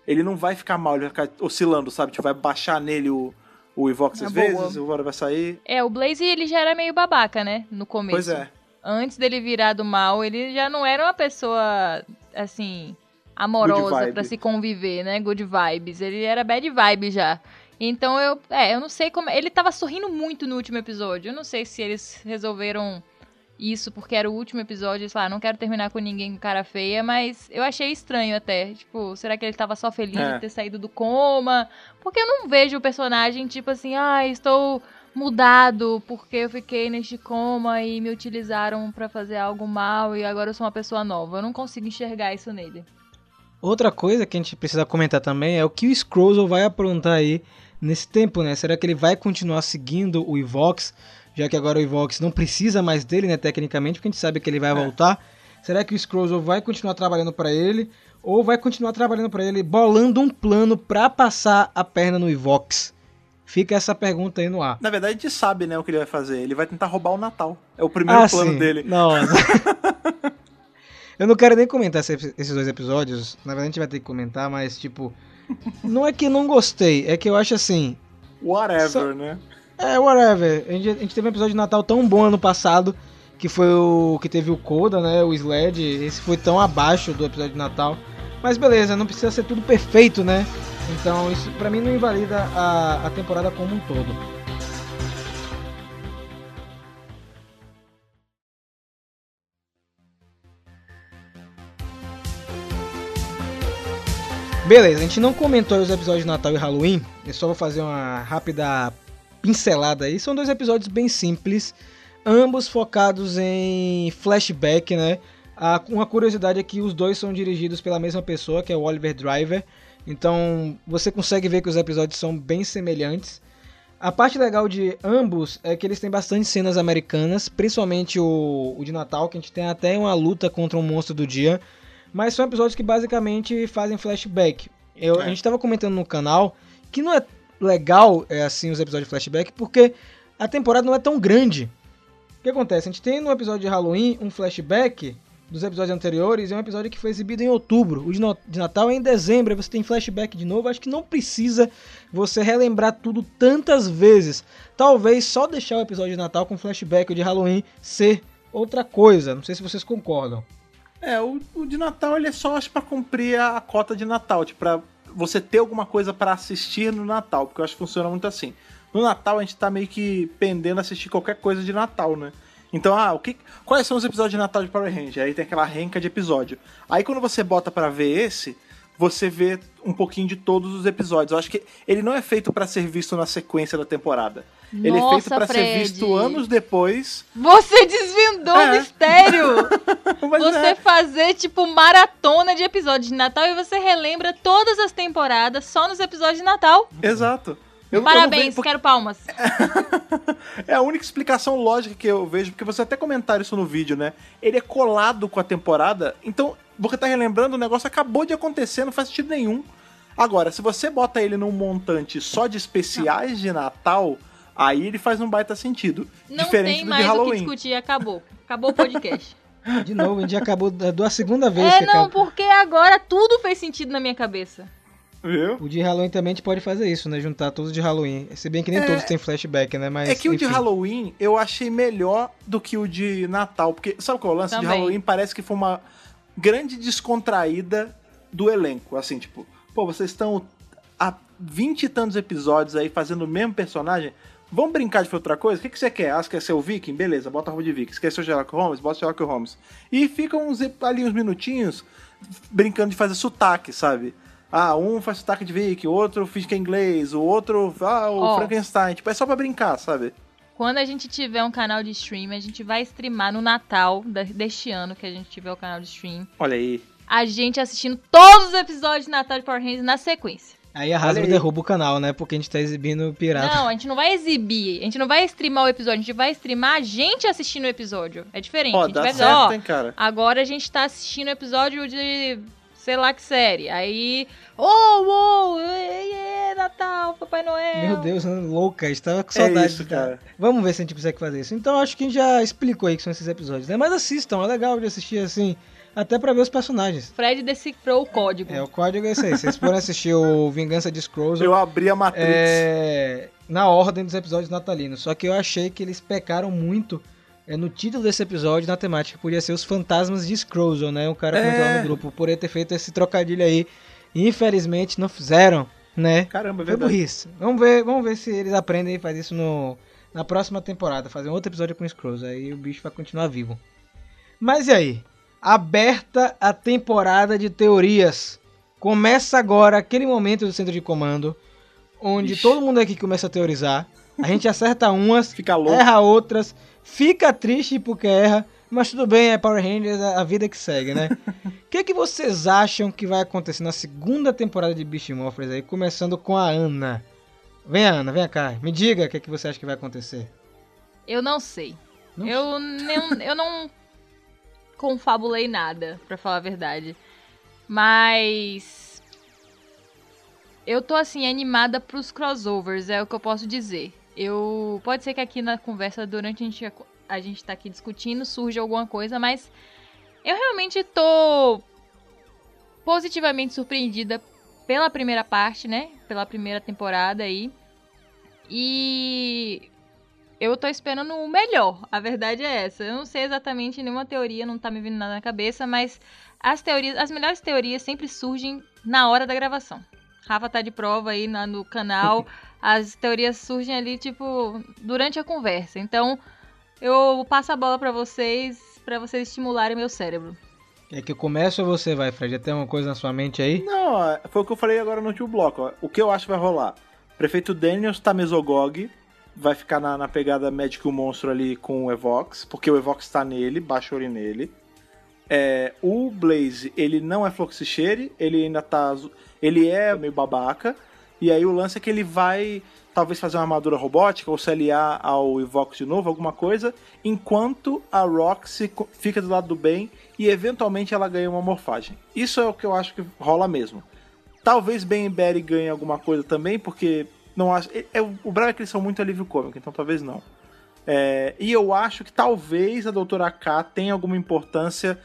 Speaker 2: Ele não vai ficar mal, ele vai ficar oscilando, sabe? Tipo, vai baixar nele o, o Evox
Speaker 3: Na
Speaker 2: às
Speaker 3: boa.
Speaker 2: vezes, o Vora vai sair.
Speaker 3: É, o Blaze ele já era meio babaca, né? No começo.
Speaker 2: Pois é.
Speaker 3: Antes dele virar do mal, ele já não era uma pessoa, assim, amorosa pra se conviver, né? Good vibes. Ele era bad vibe já. Então eu, é, eu não sei como. Ele tava sorrindo muito no último episódio. Eu não sei se eles resolveram isso porque era o último episódio, sei lá, não quero terminar com ninguém com cara feia, mas eu achei estranho até. Tipo, será que ele tava só feliz
Speaker 2: É.
Speaker 3: de ter saído do coma? Porque eu não vejo o personagem tipo assim, ah, estou mudado porque eu fiquei neste coma e me utilizaram pra fazer algo mal e agora eu sou uma pessoa nova. Eu não consigo enxergar isso nele.
Speaker 1: Outra coisa que a gente precisa comentar também é o que o Scrozzel vai aprontar aí nesse tempo, né? Será que ele vai continuar seguindo o Evox, já que agora o Evox não precisa mais dele, né, tecnicamente, porque a gente sabe que ele vai voltar. Será que o Scrozzel vai continuar trabalhando pra ele ou vai continuar trabalhando pra ele bolando um plano pra passar a perna no Evox? Fica essa pergunta aí no ar.
Speaker 2: Na verdade, a gente sabe, né, o que ele vai fazer. Ele vai tentar roubar o Natal. É o primeiro plano
Speaker 1: Ah, sim.
Speaker 2: dele.
Speaker 1: Nossa. Eu não quero nem comentar esse- esses dois episódios. Na verdade, a gente vai ter que comentar, mas, tipo. Não é que não gostei, é que eu acho assim.
Speaker 2: Whatever,
Speaker 1: Só-
Speaker 2: né?
Speaker 1: É, whatever. A gente, a gente teve um episódio de Natal tão bom ano passado, que foi o que teve o Coda, né? O Sled. Esse foi tão abaixo do episódio de Natal. Mas beleza, não precisa ser tudo perfeito, né? Então isso pra mim não invalida a, a temporada como um todo. Beleza, a gente não comentou os episódios de Natal e Halloween, eu só vou fazer uma rápida pincelada aí. São dois episódios bem simples, ambos focados em flashback, né? Uma curiosidade é que os dois são dirigidos pela mesma pessoa, que é o Oliver Driver. Então você consegue ver que os episódios são bem semelhantes. A parte legal de ambos é que eles têm bastante cenas americanas, principalmente o, o de Natal, que a gente tem até uma luta contra um monstro do dia. Mas são episódios que basicamente fazem flashback. Eu,
Speaker 2: É.
Speaker 1: A gente estava comentando no canal que não é legal é, assim os episódios de flashback porque a temporada não é tão grande. O que acontece? A gente tem no episódio de Halloween um flashback dos episódios anteriores é um episódio que foi exibido em outubro. O de, Natal é em dezembro, você tem flashback de novo. Acho que não precisa você relembrar tudo tantas vezes. Talvez só deixar o episódio de Natal com flashback o de Halloween ser outra coisa. Não sei se vocês concordam.
Speaker 2: É, o, o de Natal ele é só acho pra cumprir a, a cota de Natal, tipo, pra você ter alguma coisa pra assistir no Natal, porque eu acho que funciona muito assim. No Natal a gente tá meio que pendendo a assistir qualquer coisa de Natal, né? Então, ah, o que, quais são os episódios de Natal de Power Ranger? Aí tem aquela renca de episódio. Aí quando você bota pra ver esse, você vê um pouquinho de todos os episódios. Eu acho que ele não é feito pra ser visto na sequência da temporada. ele é feito
Speaker 3: Nossa,
Speaker 2: pra ser visto anos depois.
Speaker 3: Você desvendou
Speaker 2: É.
Speaker 3: o mistério! Você
Speaker 2: é.
Speaker 3: fazer, tipo, maratona de episódios de Natal e você relembra todas as temporadas só nos episódios de Natal.
Speaker 2: Exato. Eu- eu
Speaker 3: Parabéns,
Speaker 2: vejo- porque
Speaker 3: quero palmas.
Speaker 2: É a única explicação lógica que eu vejo, porque você até comentaram isso no vídeo, né? Ele é colado com a temporada, então você tá relembrando, o negócio acabou de acontecer, não faz sentido nenhum. Agora, se você bota ele num montante só de especiais de Natal, aí ele faz um baita sentido.
Speaker 3: Não
Speaker 2: diferente
Speaker 3: tem
Speaker 2: do
Speaker 3: mais
Speaker 2: de
Speaker 3: o que
Speaker 2: Halloween.
Speaker 3: discutir, acabou. Acabou o podcast.
Speaker 1: De novo, a gente acabou da, da segunda vez
Speaker 3: é,
Speaker 1: que
Speaker 3: não,
Speaker 1: acabou.
Speaker 3: porque agora tudo fez sentido na minha cabeça.
Speaker 2: Viu?
Speaker 1: O de Halloween também a gente pode fazer isso, né? Juntar todos de Halloween. Se bem que nem todos têm flashback, né? Mas,
Speaker 2: É que o de
Speaker 1: enfim.
Speaker 2: Halloween eu achei melhor do que o de Natal, porque sabe qual é o lance de
Speaker 3: Também.
Speaker 2: Halloween? Parece que foi uma grande descontraída do elenco. Assim, tipo, pô, vocês estão há vinte e tantos episódios aí fazendo o mesmo personagem. Vamos brincar de outra coisa? O que, que você quer? Ah, você quer ser o Viking? Beleza, bota a roupa de Viking. Você quer ser o Sherlock Holmes? Bota o Sherlock Holmes. E ficam uns, ali uns minutinhos brincando de fazer sotaque, sabe? Ah, um faz sotaque de Viking, o outro finge que é inglês, o outro, ah, o
Speaker 3: Ó.
Speaker 2: Frankenstein. Tipo, é só pra brincar, sabe?
Speaker 3: Quando a gente tiver um canal de stream, a gente vai streamar no Natal deste ano que a gente tiver o canal de stream.
Speaker 2: Olha aí.
Speaker 3: A gente assistindo todos os episódios de Natal de Power Rangers na sequência.
Speaker 1: Aí a Hasbro derruba o canal, né? Porque a gente tá exibindo pirata.
Speaker 3: Não, a gente não vai exibir, a gente não vai streamar o episódio, a gente vai streamar a gente assistindo o episódio. É diferente.
Speaker 2: Ó,
Speaker 3: a gente
Speaker 2: dá
Speaker 3: vai
Speaker 2: certo,
Speaker 3: dizer, ó,
Speaker 2: hein, cara?
Speaker 3: agora a gente tá assistindo o episódio de sei lá que série. Aí, oh, oh, é, Natal, Papai Noel.
Speaker 1: Meu Deus, né? louca, estava com
Speaker 2: É
Speaker 1: saudade.
Speaker 2: isso,
Speaker 1: tá?
Speaker 2: cara.
Speaker 1: Vamos ver se a gente consegue fazer isso. Então acho que a gente já explicou aí que são esses episódios, né? Mas assistam, é legal de assistir assim, até pra ver os personagens.
Speaker 3: Fred decifrou o código.
Speaker 1: É, o código é esse aí. Vocês podem assistir o Vingança de Scrolls
Speaker 2: Eu abri a Matrix.
Speaker 1: é, na ordem dos episódios natalinos. Só que eu achei que eles pecaram muito é, no título desse episódio, na temática. Podia ser os fantasmas de Scrolls, né? O cara comentou lá
Speaker 2: É.
Speaker 1: no grupo. Por ter feito esse trocadilho aí. Infelizmente não fizeram, né?
Speaker 2: Caramba, é
Speaker 1: Foi
Speaker 2: verdade.
Speaker 1: burrice. Vamos ver, vamos ver se eles aprendem e fazem isso no, na próxima temporada. Fazer um outro episódio com Scrolls. Aí o bicho vai continuar vivo. Mas e aí? Aberta a temporada de teorias. Começa agora aquele momento do centro de comando. Onde
Speaker 2: Ixi.
Speaker 1: todo mundo aqui começa a teorizar. A gente acerta umas,
Speaker 2: Fica louco.
Speaker 1: erra outras, fica triste porque erra. Mas tudo bem, é Power Rangers, a a vida que segue, né? O que, que vocês acham que vai acontecer na segunda temporada de Beast Morphers aí, começando com a Ana? Vem, Ana, vem cá. Me diga o que, que você acha que vai acontecer.
Speaker 3: Eu não sei.
Speaker 1: Não
Speaker 3: eu, não, eu não confabulei nada, pra falar a verdade. Mas. Eu tô assim, animada pros crossovers, é o que eu posso dizer. Eu. Pode ser que aqui na conversa, durante a gente, a gente tá aqui discutindo, surja alguma coisa, mas eu realmente tô positivamente surpreendida pela primeira parte, né? Pela primeira temporada aí. E eu tô esperando o melhor. A verdade é essa. Eu não sei exatamente nenhuma teoria, não tá me vindo nada na cabeça, mas as teorias, as melhores teorias sempre surgem na hora da gravação. Rafa tá de prova aí na- no canal. As teorias surgem ali, tipo, durante a conversa. Então, eu passo a bola pra vocês, pra vocês estimularem meu cérebro.
Speaker 1: É que eu começo ou você vai, Fred? Tem uma coisa na sua mente aí?
Speaker 2: Não, foi o que eu falei agora no último bloco. ó. O que eu acho que vai rolar? Prefeito Daniels tá Mesogog, vai ficar na, na pegada Magic o Monstro ali com o Evox, porque o Evox tá nele, baixa ele nele. É, o Blaze, ele não é Floxichere, ele ainda tá. Ele é meio babaca. E aí o lance é que ele vai talvez fazer uma armadura robótica ou se aliar ao Evox de novo, alguma coisa, enquanto a Roxy fica do lado do bem e eventualmente ela ganha uma morfagem. Isso é o que eu acho que rola mesmo. Talvez Ben e Barry ganhem alguma coisa também, porque não acho. é- é- o bravo é que eles são muito alívio cômico, então talvez não. É, e eu acho que talvez a Doutora K tenha alguma importância,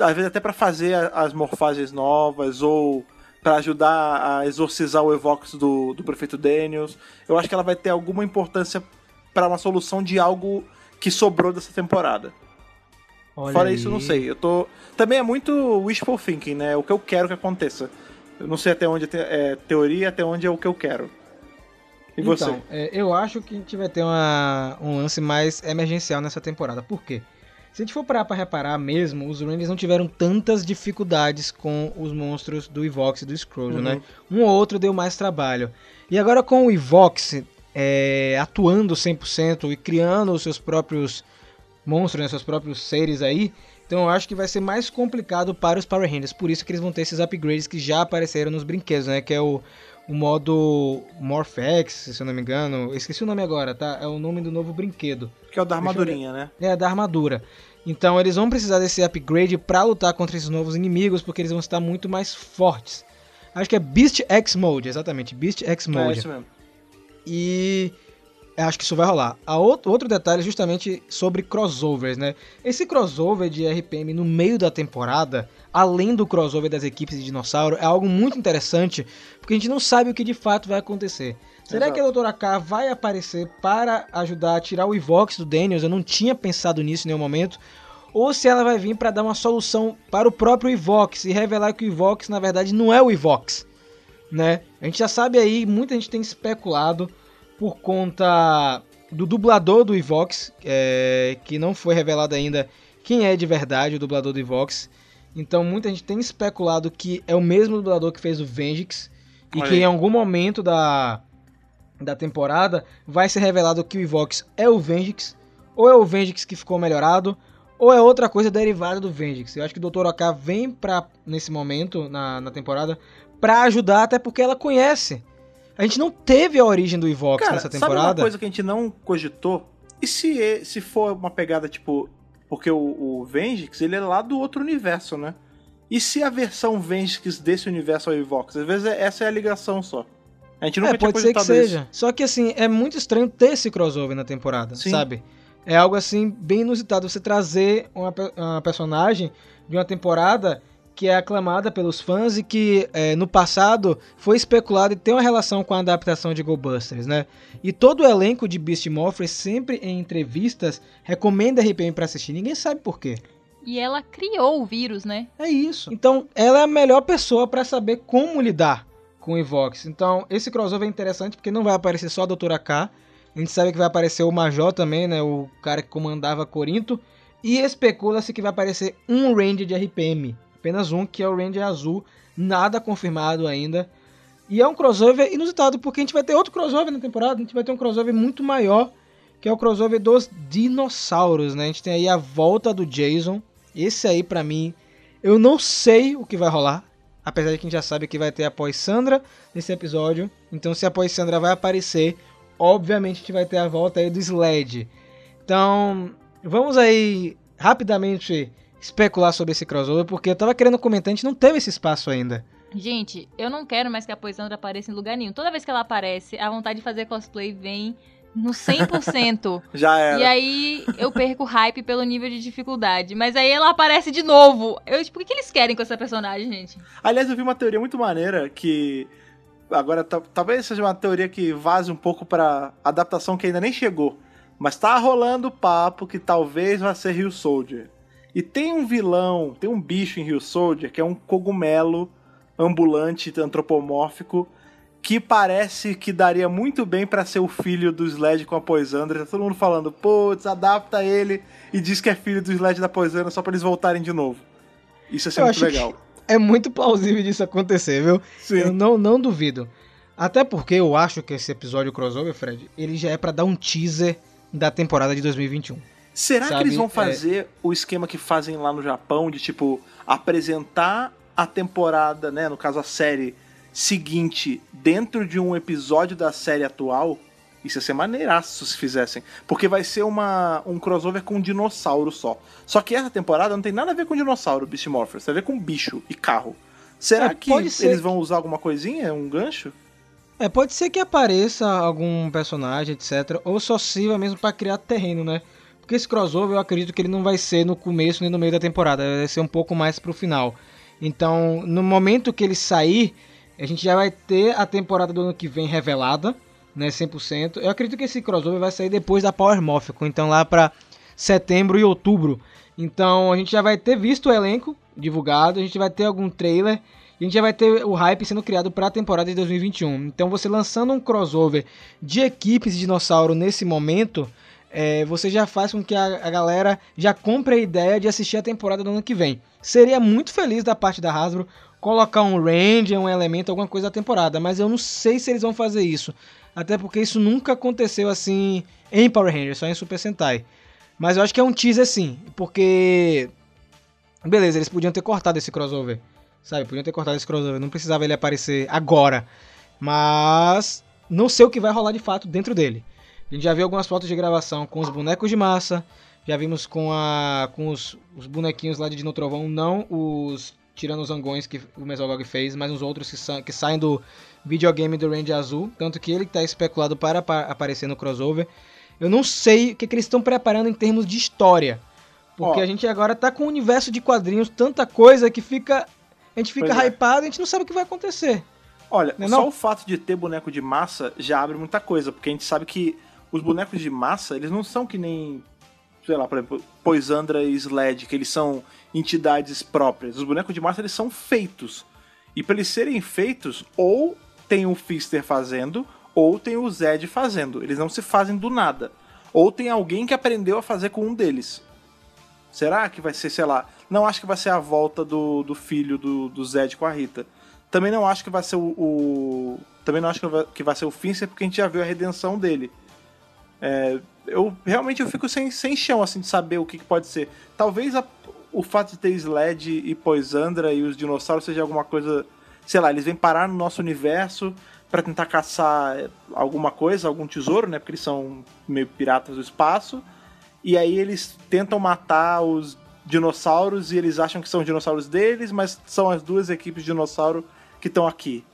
Speaker 2: às vezes até pra fazer as morfagens novas ou pra ajudar a exorcizar o Evox do, do prefeito Daniels. Eu acho que ela vai ter alguma importância pra uma solução de algo que sobrou dessa temporada.
Speaker 1: Olha
Speaker 2: Fora
Speaker 1: aí.
Speaker 2: isso, não sei. Eu tô. Também é muito wishful thinking, né? O que eu quero que aconteça. Eu não sei até onde é é teoria, até onde é o que eu quero. E você?
Speaker 1: Então, é, eu acho que a gente vai ter uma, um lance mais emergencial nessa temporada. Por quê? Se a gente for parar pra reparar mesmo, os Rangers não tiveram tantas dificuldades com os monstros do Evox e do Scrooge,
Speaker 2: Uhum.
Speaker 1: né? Um ou outro deu mais trabalho. E agora com o Evox é, atuando 100% e criando os seus próprios monstros, né, seus próprios seres aí, então eu acho que vai ser mais complicado para os Power Rangers. Por isso que eles vão ter esses upgrades que já apareceram nos brinquedos, né? Que é o, o modo Morphex, se eu não me engano. Esqueci o nome agora, tá? É o nome do novo brinquedo.
Speaker 2: Que é o da armadurinha, né?
Speaker 1: É, da armadura. Então eles vão precisar desse upgrade para lutar contra esses novos inimigos, porque eles vão estar muito mais fortes. Acho que é Beast X Mode, exatamente, Beast X
Speaker 2: É
Speaker 1: Mode.
Speaker 2: isso mesmo.
Speaker 1: E eu acho que isso vai rolar. A outro, outro detalhe é justamente sobre crossovers, né? Esse crossover de RPM no meio da temporada, além do crossover das equipes de dinossauro, é algo muito interessante, porque a gente não sabe o que de fato vai acontecer. Será
Speaker 2: Exato.
Speaker 1: que a Doutora K vai aparecer para ajudar a tirar o Evox do Daniels? Eu não tinha pensado nisso em nenhum momento. Ou se ela vai vir para dar uma solução para o próprio Evox e revelar que o Evox na verdade não é o Evox, né? A gente já sabe aí, muita gente tem especulado por conta do dublador do Evox, é, que não foi revelado ainda quem é de verdade o dublador do Evox. Então muita gente tem especulado que é o mesmo dublador que fez o Vengix e
Speaker 2: Olha
Speaker 1: que em algum momento da, da temporada vai ser revelado que o Evox é o Vengix, ou é o Vengix que ficou melhorado, ou é outra coisa derivada do Vengix. Eu acho que o Dr. OK vem pra, nesse momento na, na temporada pra ajudar, até porque ela conhece. A gente não teve a origem do Evox
Speaker 2: Cara,
Speaker 1: nessa
Speaker 2: sabe uma
Speaker 1: temporada.
Speaker 2: coisa que a gente não cogitou? E se, se for uma pegada tipo. Porque o, o Vengix, ele é lá do outro universo, né? E se a versão Vengix desse universo é o Evox? Às vezes é- essa é a ligação só. A gente nunca
Speaker 1: É,
Speaker 2: tinha
Speaker 1: pode ser que
Speaker 2: isso.
Speaker 1: seja. Só que assim, é muito estranho ter esse crossover na temporada,
Speaker 2: Sim.
Speaker 1: sabe? É algo assim bem inusitado você trazer uma, uma personagem de uma temporada que é aclamada pelos fãs e que é, no passado foi especulado e tem uma relação com a adaptação de Go Busters, né? E todo o elenco de Beast Morphers sempre em entrevistas recomenda RPM pra assistir. Ninguém sabe por quê.
Speaker 3: E ela criou o vírus, né?
Speaker 1: É isso. Então, ela é a melhor pessoa pra saber como lidar com o Evox. Então, esse crossover é interessante porque não vai aparecer só a Doutora K. A gente sabe que vai aparecer o Major também, né? O cara que comandava Corinto. E especula-se que vai aparecer um Ranger de RPM. Apenas um, que é o Ranger Azul. Nada confirmado ainda. E é um crossover inusitado, porque a gente vai ter outro crossover na temporada. A gente vai ter um crossover muito maior, que é o crossover dos dinossauros, né? A gente tem aí a volta do Jason. Esse aí, pra mim, eu não sei o que vai rolar. Apesar de que a gente já sabe que vai ter a Poissandra nesse episódio. Então, se a Poissandra vai aparecer, obviamente a gente vai ter a volta aí do Sled. Então, vamos aí rapidamente especular sobre esse crossover, porque eu tava querendo comentar, a gente não teve esse espaço ainda.
Speaker 3: Gente, eu não quero mais que a Poisandra apareça em lugar nenhum. Toda vez que ela aparece, a vontade de fazer cosplay vem no 100%.
Speaker 2: Já era.
Speaker 3: e aí eu perco o hype pelo nível de dificuldade. Mas aí ela aparece de novo. Eu, tipo, o que, eles querem com essa personagem, gente?
Speaker 2: Aliás, eu vi uma teoria muito maneira que. Agora, ta- talvez seja uma teoria que vaze um pouco pra adaptação que ainda nem chegou. Mas tá rolando papo que talvez vá ser Rio Soldier. E tem um vilão, tem um bicho em Rio Soldier que é um cogumelo ambulante antropomórfico que parece que daria muito bem pra ser o filho do Sled com a Poisandra. Tá todo mundo falando, putz, adapta ele e diz que é filho do Sled da Poisandra só pra eles voltarem de novo. Isso ia ser
Speaker 1: Eu
Speaker 2: muito
Speaker 1: que-
Speaker 2: legal.
Speaker 1: É muito plausível disso acontecer, viu?
Speaker 2: Sim.
Speaker 1: Eu não, não duvido. Até porque eu acho que esse episódio crossover, Fred, ele já é pra dar um teaser da temporada de 2021.
Speaker 2: Será que
Speaker 1: Sabe,
Speaker 2: eles vão
Speaker 1: é-
Speaker 2: fazer o esquema que fazem lá no Japão de tipo apresentar a temporada, né, no caso a série seguinte dentro de um episódio da série atual? Isso ia ser maneiraço se fizessem, porque vai ser uma um crossover com um dinossauro só. Só que essa temporada não tem nada a ver com dinossauro, Beast Morphers, tem a ver com bicho e carro. Será
Speaker 1: É,
Speaker 2: que eles
Speaker 1: que-
Speaker 2: vão usar alguma coisinha, um gancho?
Speaker 1: É, pode ser que apareça algum personagem, etc. Ou só sirva mesmo pra criar terreno, né? Porque esse crossover eu acredito que ele não vai ser no começo nem no meio da temporada, vai ser um pouco mais pro final. Então, no momento que ele sair, a gente já vai ter a temporada do ano que vem revelada, né, 100%. Eu acredito que esse crossover vai sair depois da Power Morphical, então lá pra setembro e outubro. Então, a gente já vai ter visto o elenco divulgado, a gente vai ter algum trailer e a gente já vai ter o hype sendo criado para a temporada de 2021. Então, você lançando um crossover de equipes de dinossauro nesse momento é, você já faz com que a, a galera já compre a ideia de assistir a temporada do ano que vem. Seria muito feliz da parte da Hasbro colocar um Ranger, um elemento, alguma coisa da temporada, mas eu não sei se eles vão fazer isso. Até porque isso nunca aconteceu assim em Power Rangers, só em Super Sentai. Mas eu acho que é um teaser sim, porque. Beleza, eles podiam ter cortado esse crossover. Sabe, podiam ter cortado esse crossover, não precisava ele aparecer agora. Mas. Não sei o que vai rolar de fato dentro dele. A gente já viu algumas fotos de gravação com os bonecos de massa. Já vimos com, a, com os, os bonequinhos lá de Dino Trovão, não os tirando os angões que o Mesogog fez, mas os outros que, sa que saem do videogame do Range Azul. Tanto que ele está especulado para apa aparecer no crossover. Eu não sei o que, que eles estão preparando em termos de história. Porque
Speaker 2: Ó.
Speaker 1: a gente agora tá com um universo de quadrinhos, tanta coisa que fica. A gente fica
Speaker 2: Pois é.
Speaker 1: hypado e a gente não sabe o que vai acontecer.
Speaker 2: Olha,
Speaker 1: Não é
Speaker 2: só
Speaker 1: não?
Speaker 2: o fato de ter boneco de massa já abre muita coisa, porque a gente sabe que os bonecos de massa, eles não são que nem, sei lá, por exemplo, Poisandra e Sled, que eles são entidades próprias. Os bonecos de massa, eles são feitos. E para eles serem feitos, ou tem o Fister fazendo, ou tem o Zed fazendo. Eles não se fazem do nada. Ou tem alguém que aprendeu a fazer com um deles. Será que vai ser, sei lá... Não acho que vai ser a volta do, do filho do, do Zed com a Rita. Também não acho que vai ser o. o- também não acho que vai, que vai ser o Finster, porque a gente já viu a redenção dele. É, eu realmente eu fico sem, sem chão assim de saber o que, que pode ser. Talvez a- o fato de ter Sled e Poisandra e os dinossauros seja alguma coisa. Sei lá, eles vêm parar no nosso universo pra tentar caçar é, alguma coisa, algum tesouro, né? Porque eles são meio piratas do espaço. E aí eles tentam matar os dinossauros e eles acham que são os dinossauros deles, mas são as duas equipes de dinossauro que estão aqui.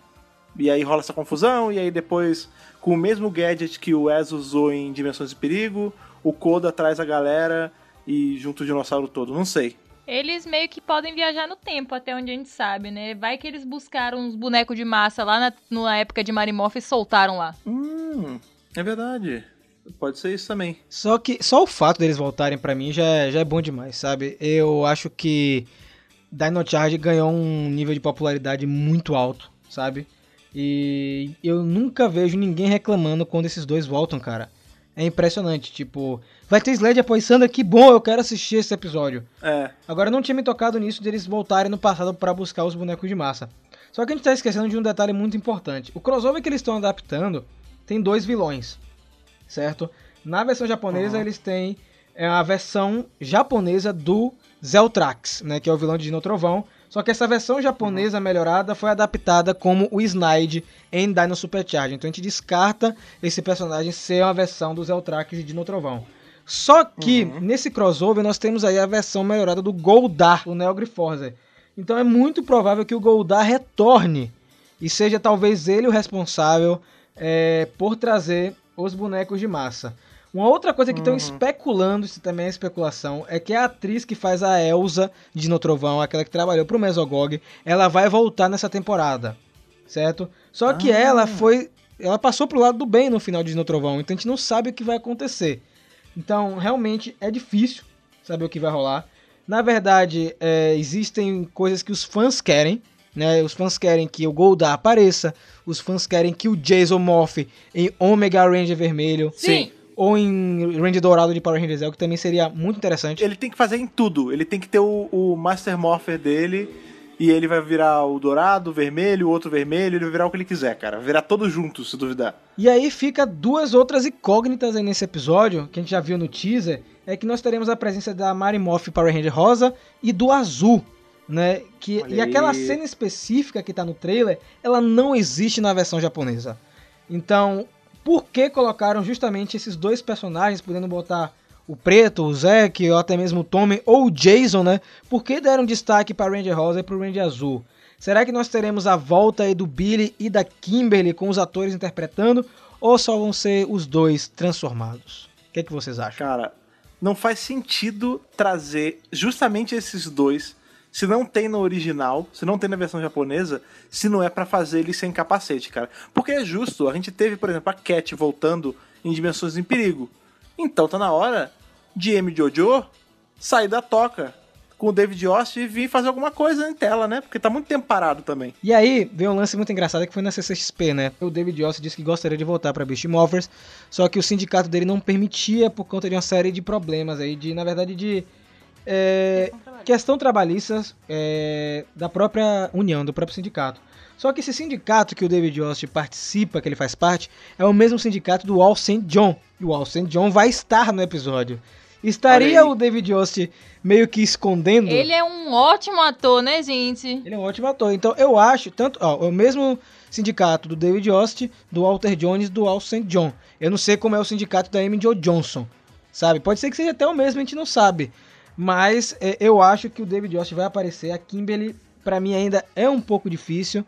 Speaker 2: E aí rola essa confusão, e aí depois, com o mesmo gadget que o Wes usou em Dimensões de Perigo, o Koda traz a galera e junta o dinossauro todo. Não sei.
Speaker 3: Eles meio que podem viajar no tempo, até onde a gente sabe, né? Vai que eles buscaram uns bonecos de massa lá na, na época de Marimorph e soltaram lá.
Speaker 2: Hum, é verdade. Pode ser isso também.
Speaker 1: Só que só o fato deles voltarem pra mim já, é- já é bom demais, sabe? Eu acho que Dino Charge ganhou um nível de popularidade muito alto, sabe? E eu nunca vejo ninguém reclamando quando esses dois voltam, cara. É impressionante, tipo, vai ter Sled após Sandra, que bom, eu quero assistir esse episódio.
Speaker 2: É,
Speaker 1: Agora não tinha me tocado nisso deles voltarem no passado pra buscar os bonecos de massa. Só que a gente tá esquecendo de um detalhe muito importante. O crossover que eles estão adaptando tem dois vilões, certo? Na versão japonesa
Speaker 2: Uhum.
Speaker 1: eles têm é, a versão japonesa do Zeltrax, né, que é o vilão de Dino Trovão. Só que essa versão japonesa melhorada foi adaptada como o Snide em Dino Supercharge. Então a gente descarta esse personagem ser uma versão do Zeltrax e Dino Trovão. Só que
Speaker 2: Uhum.
Speaker 1: nesse crossover nós temos aí a versão melhorada do Goldar, o Neo. Então é muito provável que o Goldar retorne e seja talvez ele o responsável é, por trazer os bonecos de massa. Uma outra coisa que estão
Speaker 2: Uhum.
Speaker 1: especulando, isso também é especulação, é que a atriz que faz a Elsa de No Trovão, aquela que trabalhou pro Mesogog, ela vai voltar nessa temporada, certo? Só que
Speaker 2: Ah.
Speaker 1: ela foi, ela passou pro lado do bem no final de No Trovão, então a gente não sabe o que vai acontecer. Então, realmente é difícil saber o que vai rolar. Na verdade, é, existem coisas que os fãs querem, né? Os fãs querem que o Goldar apareça, os fãs querem que o Jason morphe em Omega Ranger vermelho,
Speaker 2: Sim.
Speaker 1: Ou em Ranger dourado de Power Rangers Zell, que também seria muito interessante.
Speaker 2: ele tem que fazer em tudo. Ele tem que ter o, o Master Morpher dele e ele vai virar o dourado, o vermelho, o outro vermelho, ele vai virar o que ele quiser, cara. Virar todos juntos, se duvidar.
Speaker 1: E aí fica duas outras incógnitas aí nesse episódio, que a gente já viu no teaser, é que nós teremos a presença da Marimorph Power Ranger rosa e do azul, né? Que,
Speaker 2: Olha
Speaker 1: e aquela
Speaker 2: aí.
Speaker 1: cena específica que tá no trailer, ela não existe na versão japonesa. Então, por que colocaram justamente esses dois personagens, podendo botar o Preto, o Zack, ou até mesmo o Tommy, ou o Jason, né? Por que deram destaque para Ranger Rosa e para o Ranger Azul? Será que nós teremos a volta aí do Billy e da Kimberly com os atores interpretando? Ou só vão ser os dois transformados? O que, é que vocês acham?
Speaker 2: Cara, não faz sentido trazer justamente esses dois, se não tem no original, se não tem na versão japonesa, se não é pra fazer eles sem capacete, cara. Porque é justo, a gente teve, por exemplo, a Cat voltando em Dimensões em Perigo. Então tá na hora de M. Jojo sair da toca. com o David Yost e vir fazer alguma coisa em tela, né? Porque tá muito tempo parado também.
Speaker 1: E aí, veio um lance muito engraçado que foi na CCXP, né? O David Yost disse que gostaria de voltar pra Beast Morphers, só que o sindicato dele não permitia por conta de uma série de problemas aí, de, na verdade, de é, questão trabalhista é, da própria união, do próprio sindicato. Só que esse sindicato que o David Yost participa, que ele faz parte, é o mesmo sindicato do All St. John. E o All St. John vai estar no episódio. Estaria o David Yost meio que escondendo...
Speaker 3: Ele é um ótimo ator, né, gente?
Speaker 1: Ele é um ótimo ator. Então eu acho, tanto, ó, o mesmo sindicato do David Yost, do Walter Jones, do Al St. John. Eu não sei como é o sindicato da Amy Jo Johnson, sabe? Pode ser que seja até o mesmo, a gente não sabe. Mas é, eu acho que o David Yost vai aparecer. A Kimberly, pra mim, ainda é um pouco difícil.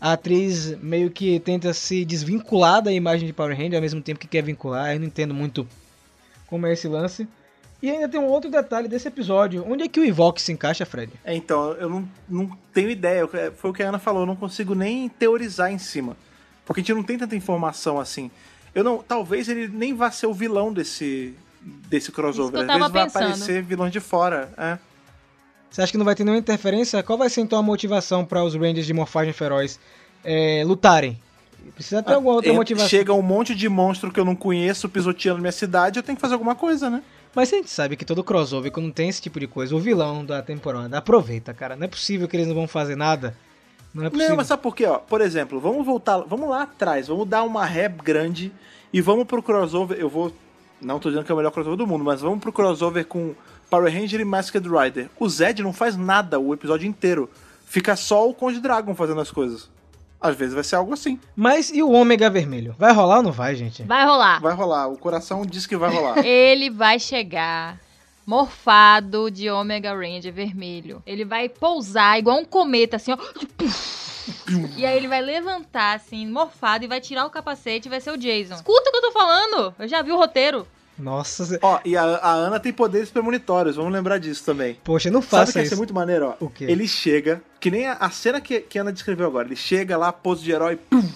Speaker 1: A atriz meio que tenta se desvincular da imagem de Power Ranger ao mesmo tempo que quer vincular. Eu não entendo muito como é esse lance. E ainda tem um outro detalhe desse episódio. Onde é que o Evoque se encaixa, Fred?
Speaker 2: É, então, eu não, não tenho ideia. É, Foi o que a Ana falou, eu não consigo nem teorizar em cima. Porque a gente não tem tanta informação assim. Eu não, talvez ele nem vá ser o vilão desse, desse crossover.
Speaker 3: Isso que
Speaker 2: Às vezes vai
Speaker 3: pensando.
Speaker 2: aparecer vilões de fora. É.
Speaker 1: Você acha que não vai ter nenhuma interferência? Qual vai ser então a motivação para os Rangers de morfagem feroz é, lutarem? Precisa ter alguma outra motivação.
Speaker 2: Chega um monte de monstro que eu não conheço pisoteando minha cidade, eu tenho que fazer alguma coisa, né?
Speaker 1: Mas a gente sabe que todo crossover, quando tem esse tipo de coisa, o vilão da temporada aproveita, cara. Não é possível que eles não vão fazer nada. Não é possível.
Speaker 2: Não, mas sabe por quê? Ó, por exemplo, vamos voltar, vamos lá atrás, vamos dar uma ré grande e vamos pro crossover. Eu vou. Não tô dizendo que é o melhor crossover do mundo, mas vamos pro crossover com Power Ranger e Masked Rider. O Zed não faz nada o episódio inteiro. Fica só o Conde Dragon fazendo as coisas. Às vezes vai ser algo assim.
Speaker 1: Mas e o ômega vermelho? Vai rolar ou não vai, gente?
Speaker 3: Vai rolar.
Speaker 2: Vai rolar. O coração diz que vai rolar.
Speaker 3: Ele vai chegar morfado de Omega Ranger vermelho. Ele vai pousar igual um cometa, assim, ó. E aí ele vai levantar, assim, morfado, e vai tirar o capacete e vai ser o Jason. Escuta o que eu tô falando! Eu já vi o roteiro.
Speaker 1: Nossa,
Speaker 2: Ó, e a, a Ana tem poderes premonitórios, vamos lembrar disso também.
Speaker 1: poxa, não
Speaker 2: Sabe
Speaker 1: faça
Speaker 2: que ia
Speaker 1: isso.
Speaker 2: ser muito maneiro, ó?
Speaker 1: O quê?
Speaker 2: Ele chega, que nem a, a cena que, que a Ana descreveu agora. Ele chega lá, pose de herói, pum,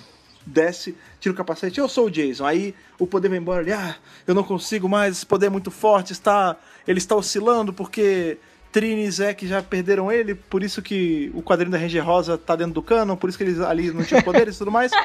Speaker 2: desce, tira o capacete, eu sou o Jason. Aí o poder vai embora, ele, ah, eu não consigo mais, esse poder é muito forte, está, ele está oscilando porque Trini e Zack já perderam ele, por isso que o quadrinho da Ranger Rosa tá dentro do canon, por isso que eles ali não tinham poderes e tudo mais.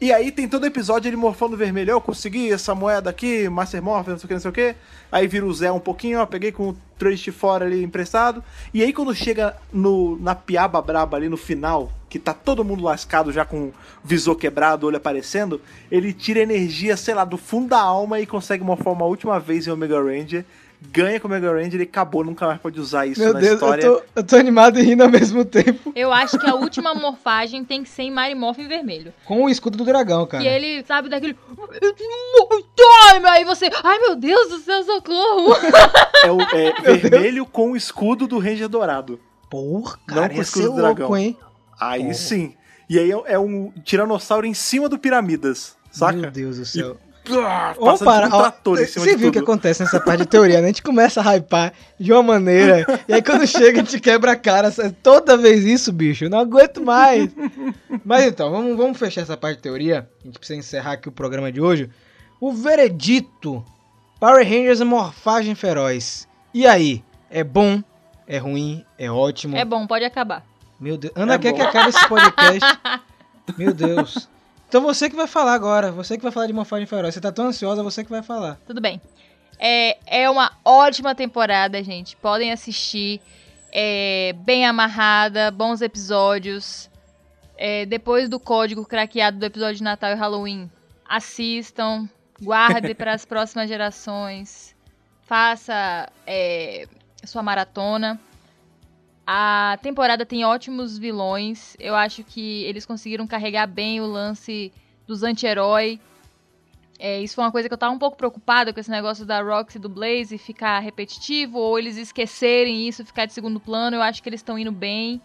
Speaker 2: E aí tem todo episódio ele morfando vermelho. Eu consegui essa moeda aqui, Master Morph, não sei o que, não sei o que. Aí vira o Zé um pouquinho, ó. Peguei com o Trace fora ali emprestado. E aí quando chega no, na piaba braba ali no final, que tá todo mundo lascado já com o visor quebrado, olho aparecendo, ele tira energia, sei lá, do fundo da alma e consegue morfar uma última vez em Omega Ranger. Ganha com o Omega Ranger e acabou, nunca mais pode usar isso
Speaker 1: Meu
Speaker 2: na
Speaker 1: Deus,
Speaker 2: história.
Speaker 1: eu tô, eu tô animado e rindo ao mesmo tempo.
Speaker 3: Eu acho que a última morfagem tem que ser em Marimorph em vermelho.
Speaker 1: Com o escudo do dragão, cara.
Speaker 3: E ele, sabe, daquele. Aí você. Ai meu Deus do céu, socorro!
Speaker 2: É o é vermelho com o escudo do Ranger Dourado.
Speaker 1: Porra,
Speaker 2: Não
Speaker 1: cara,
Speaker 2: com
Speaker 1: ia
Speaker 2: escudo do dragão.
Speaker 1: louco, hein?
Speaker 2: Aí
Speaker 1: Oh.
Speaker 2: sim. E aí é, é um tiranossauro em cima do Piramidas, saca?
Speaker 1: Meu Deus do céu.
Speaker 2: Passando
Speaker 1: para, ó,
Speaker 2: trator em cima
Speaker 1: você
Speaker 2: de
Speaker 1: viu o que acontece nessa parte de teoria, né? A gente começa a hypar de uma maneira, e aí quando chega a gente quebra a cara. Toda vez isso, bicho, eu não aguento mais. Mas então, vamos, vamos fechar essa parte de teoria. A gente precisa encerrar aqui o programa de hoje. O veredito Power Rangers Morfagem Feroz. E aí? É bom? É ruim? É ótimo?
Speaker 3: É bom, pode acabar.
Speaker 1: Meu Deus. Ana
Speaker 2: É
Speaker 1: quer
Speaker 2: bom.
Speaker 1: que acabe esse podcast. Meu Deus. Então você que vai falar agora. Você que vai falar de Morfagem Feroz. Você tá tão ansiosa, você que vai falar.
Speaker 3: Tudo bem. É, é uma ótima temporada, gente. Podem assistir. É bem amarrada, bons episódios. É, depois do código craqueado do episódio de Natal e Halloween, assistam. Guarde para as próximas gerações. Faça é, sua maratona. A temporada tem ótimos vilões. Eu acho que eles conseguiram carregar bem o lance dos anti-herói. É, isso foi uma coisa que eu tava um pouco preocupada com esse negócio da Roxy e do Blaze ficar repetitivo, ou eles esquecerem isso, ficar de segundo plano. Eu acho que eles estão indo bem.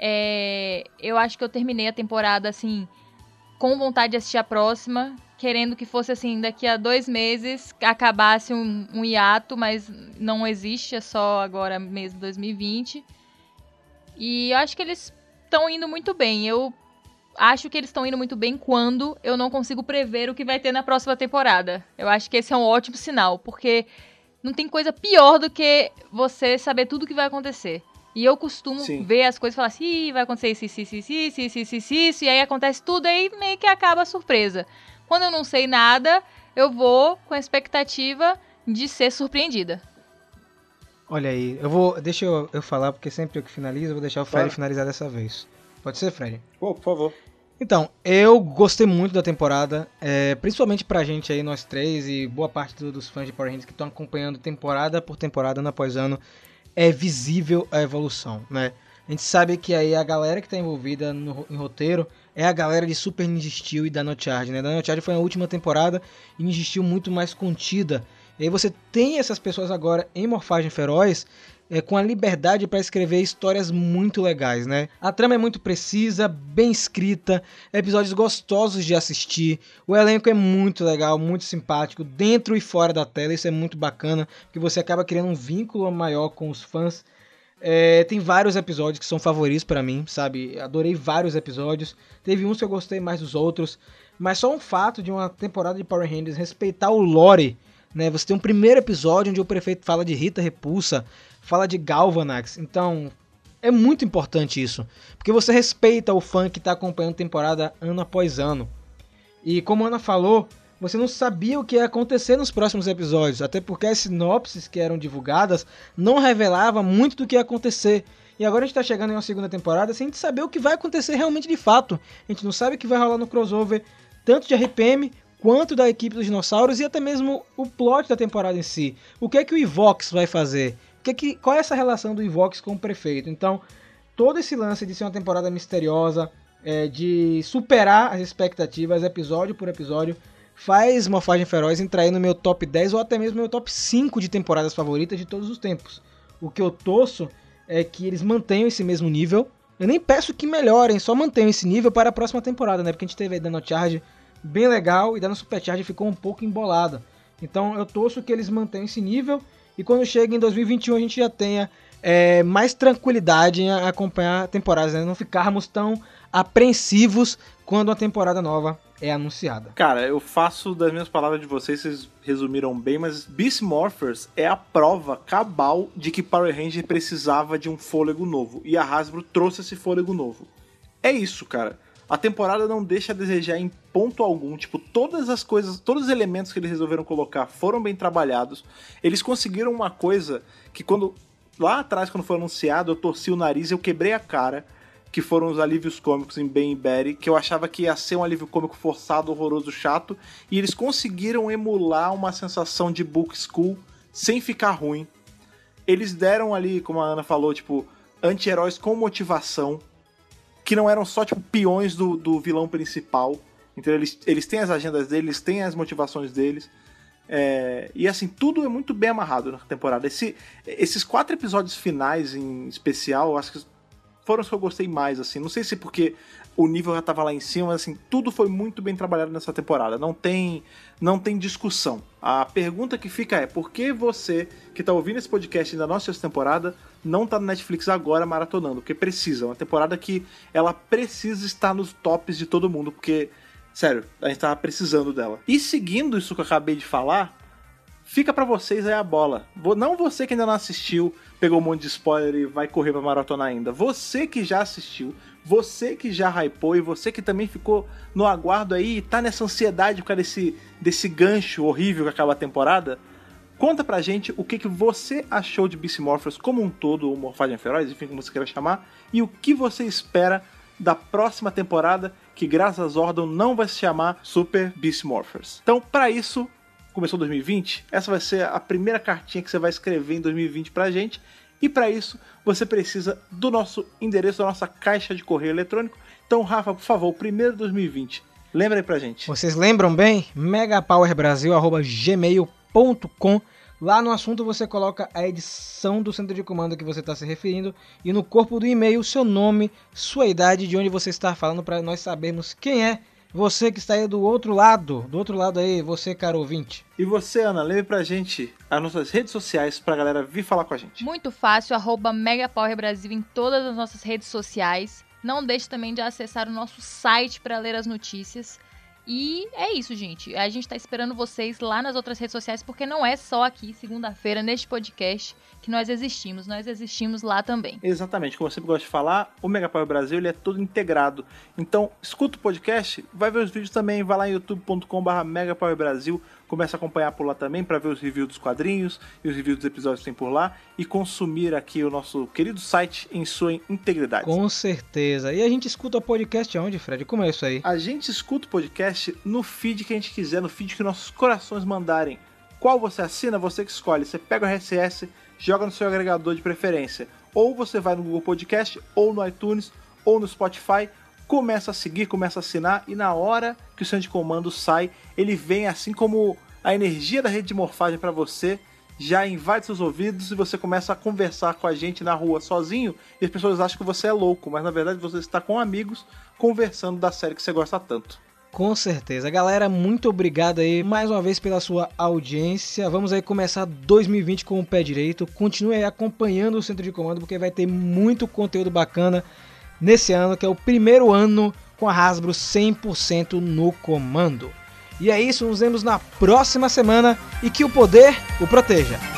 Speaker 3: É, eu acho que eu terminei a temporada assim, com vontade de assistir a próxima, querendo que fosse assim, daqui a dois meses acabasse um, um hiato, mas não existe, é só agora mesmo 2020. E eu acho que eles estão indo muito bem. Eu acho que eles estão indo muito bem quando eu não consigo prever o que vai ter na próxima temporada. Eu acho que esse é um ótimo sinal, porque não tem coisa pior do que você saber tudo que vai acontecer. E eu costumo
Speaker 2: Sim.
Speaker 3: ver as coisas e falar assim, vai acontecer isso, isso, isso, isso, isso, isso, isso, isso, isso, e aí acontece tudo, aí meio que acaba a surpresa. Quando eu não sei nada, eu vou com a expectativa de ser surpreendida.
Speaker 1: Olha aí, eu vou. Deixa eu, eu falar, porque sempre eu que finalizo, eu vou deixar o Fred
Speaker 2: Claro.
Speaker 1: finalizar dessa vez. Pode ser, Fred?
Speaker 2: Pô, por favor.
Speaker 1: Então, eu gostei muito da temporada, é, principalmente pra gente aí, nós três, e boa parte do- dos fãs de Power Rangers que estão acompanhando temporada por temporada, ano após ano, é visível a evolução, né? A gente sabe que aí a galera que tá envolvida no, em roteiro é a galera de Super Ninja Steel e Dino Charge, né? Dino Charge foi a última temporada e Ninja Steel muito mais contida. E aí você tem essas pessoas agora em Morfagem Feroz é, com a liberdade para escrever histórias muito legais, né? A trama é muito precisa, bem escrita, episódios gostosos de assistir, o elenco é muito legal, muito simpático, dentro e fora da tela, isso é muito bacana, porque você acaba criando um vínculo maior com os fãs. É, tem vários episódios que são favoritos pra mim, sabe? Adorei vários episódios. Teve uns que eu gostei mais dos outros. Mas só um fato de uma temporada de Power Rangers respeitar o lore, né? Você tem um primeiro episódio onde o prefeito fala de Rita Repulsa, fala de Galvanax. Então, é muito importante isso. Porque você respeita o fã que tá acompanhando temporada ano após ano. E como a Ana falou, você não sabia o que ia acontecer nos próximos episódios, até porque as sinopses que eram divulgadas não revelavam muito do que ia acontecer. E agora a gente tá chegando em uma segunda temporada sem a saber o que vai acontecer realmente de fato. A gente não sabe o que vai rolar no crossover, tanto de RPM quanto da equipe dos dinossauros e até mesmo o plot da temporada em si. O que é que o Ivox vai fazer? O que é que, qual é essa relação do Ivox com o prefeito? Então, todo esse lance de ser uma temporada misteriosa, é, de superar as expectativas episódio por episódio, faz Morfagem Feroz entrar aí no meu top 10 ou até mesmo no meu top 5 de temporadas favoritas de todos os tempos. O que eu torço é que eles mantenham esse mesmo nível. Eu nem peço que melhorem, só mantenham esse nível para a próxima temporada, né? Porque a gente teve aí Dano Charge bem legal e Dano Super Charge ficou um pouco embolada. Então eu torço que eles mantenham esse nível e quando chega em 2021 a gente já tenha é, mais tranquilidade em acompanhar temporadas, né? Não ficarmos tão apreensivos quando a temporada nova é anunciada.
Speaker 2: Cara, eu faço das minhas palavras de vocês, vocês resumiram bem, mas Beast Morphers é a prova cabal de que Power Ranger precisava de um fôlego novo. E a Hasbro trouxe esse fôlego novo. É isso, cara. A temporada não deixa a desejar em ponto algum. Tipo, todas as coisas, todos os elementos que eles resolveram colocar foram bem trabalhados. Eles conseguiram uma coisa que quando. Lá atrás, quando foi anunciado, eu torci o nariz e eu quebrei a cara. Que foram os alívios cômicos em Ben e Betty, que eu achava que ia ser um alívio cômico forçado, horroroso, chato. E eles conseguiram emular uma sensação de book school sem ficar ruim. Eles deram ali, como a Ana falou, tipo, anti-heróis com motivação que não eram só, tipo, peões do, do vilão principal. Então eles, eles têm as agendas deles, eles têm as motivações deles. É, e assim, tudo é muito bem amarrado na temporada. Esse, esses quatro episódios finais em especial, acho que foram os que eu gostei mais, assim. Não sei se porque o nível já tava lá em cima, mas assim, tudo foi muito bem trabalhado nessa temporada. Não tem, não tem discussão. A pergunta que fica é: por que você, que tá ouvindo esse podcast assistiu essa temporada, não tá no Netflix agora maratonando? Porque precisa. É uma temporada que ela precisa estar nos tops de todo mundo, porque, sério, a gente tava precisando dela. E seguindo isso que eu acabei de falar, fica pra vocês aí a bola. Não você que ainda não assistiu, pegou um monte de spoiler e vai correr pra maratona ainda. Você que já assistiu, você que já hypou e você que também ficou no aguardo aí e tá nessa ansiedade por causa desse, desse gancho horrível que acaba a temporada, conta pra gente o que, que você achou de Beast Morphers como um todo, ou Morfagem Feroz, enfim, como você queira chamar, e o que você espera da próxima temporada, que graças a Zordon não vai se chamar Super Beast Morphers. Então, pra isso, começou 2020, essa vai ser a primeira cartinha que você vai escrever em 2020 pra gente. E para isso, você precisa do nosso endereço, da nossa caixa de correio eletrônico. Então, Rafa, por favor, primeiro de 2020, lembra aí pra gente.
Speaker 1: Vocês lembram bem? megapowerbrasil.gmail.com Lá no assunto você coloca a edição do centro de comando que você está se referindo e no corpo do e-mail seu nome, sua idade, de onde você está falando para nós sabermos quem é você que está aí do outro lado, do outro lado aí, você caro ouvinte.
Speaker 2: E você, Ana, lembre pra gente as nossas redes sociais pra galera vir falar com a gente.
Speaker 3: Muito fácil, arroba Megapower Brasil em todas as nossas redes sociais. Não deixe também de acessar o nosso site para ler as notícias. E é isso, gente. A gente tá esperando vocês lá nas outras redes sociais, porque não é só aqui, segunda-feira, neste podcast, que nós existimos. Nós existimos lá também.
Speaker 2: Exatamente, como eu sempre gosto de falar, o Mega Power Brasil ele é todo integrado. Então, escuta o podcast, vai ver os vídeos também, vai lá em youtube.com.br Mega Power Brasil, começa a acompanhar por lá também para ver os reviews dos quadrinhos e os reviews dos episódios que tem por lá e consumir aqui o nosso querido site em sua integridade.
Speaker 1: Com certeza. E a gente escuta o podcast aonde, Fred? Como é isso aí?
Speaker 2: A gente escuta o podcast no feed que a gente quiser, no feed que nossos corações mandarem. Qual você assina, você que escolhe. Você pega o RSS, joga no seu agregador de preferência. Ou você vai no Google Podcast, ou no iTunes, ou no Spotify, começa a seguir, começa a assinar, e na hora que o centro de comando sai, ele vem assim como a energia da rede de morfagem para você, já invade seus ouvidos e você começa a conversar com a gente na rua sozinho, e as pessoas acham que você é louco, mas na verdade você está com amigos conversando da série que você gosta tanto.
Speaker 1: Com certeza. Galera, muito obrigado aí mais uma vez pela sua audiência. Vamos aí começar 2020 com o pé direito. Continue aí acompanhando o Centro de Comando porque vai ter muito conteúdo bacana nesse ano, que é o primeiro ano com a Hasbro 100% no comando. E é isso, nos vemos na próxima semana e que o poder o proteja.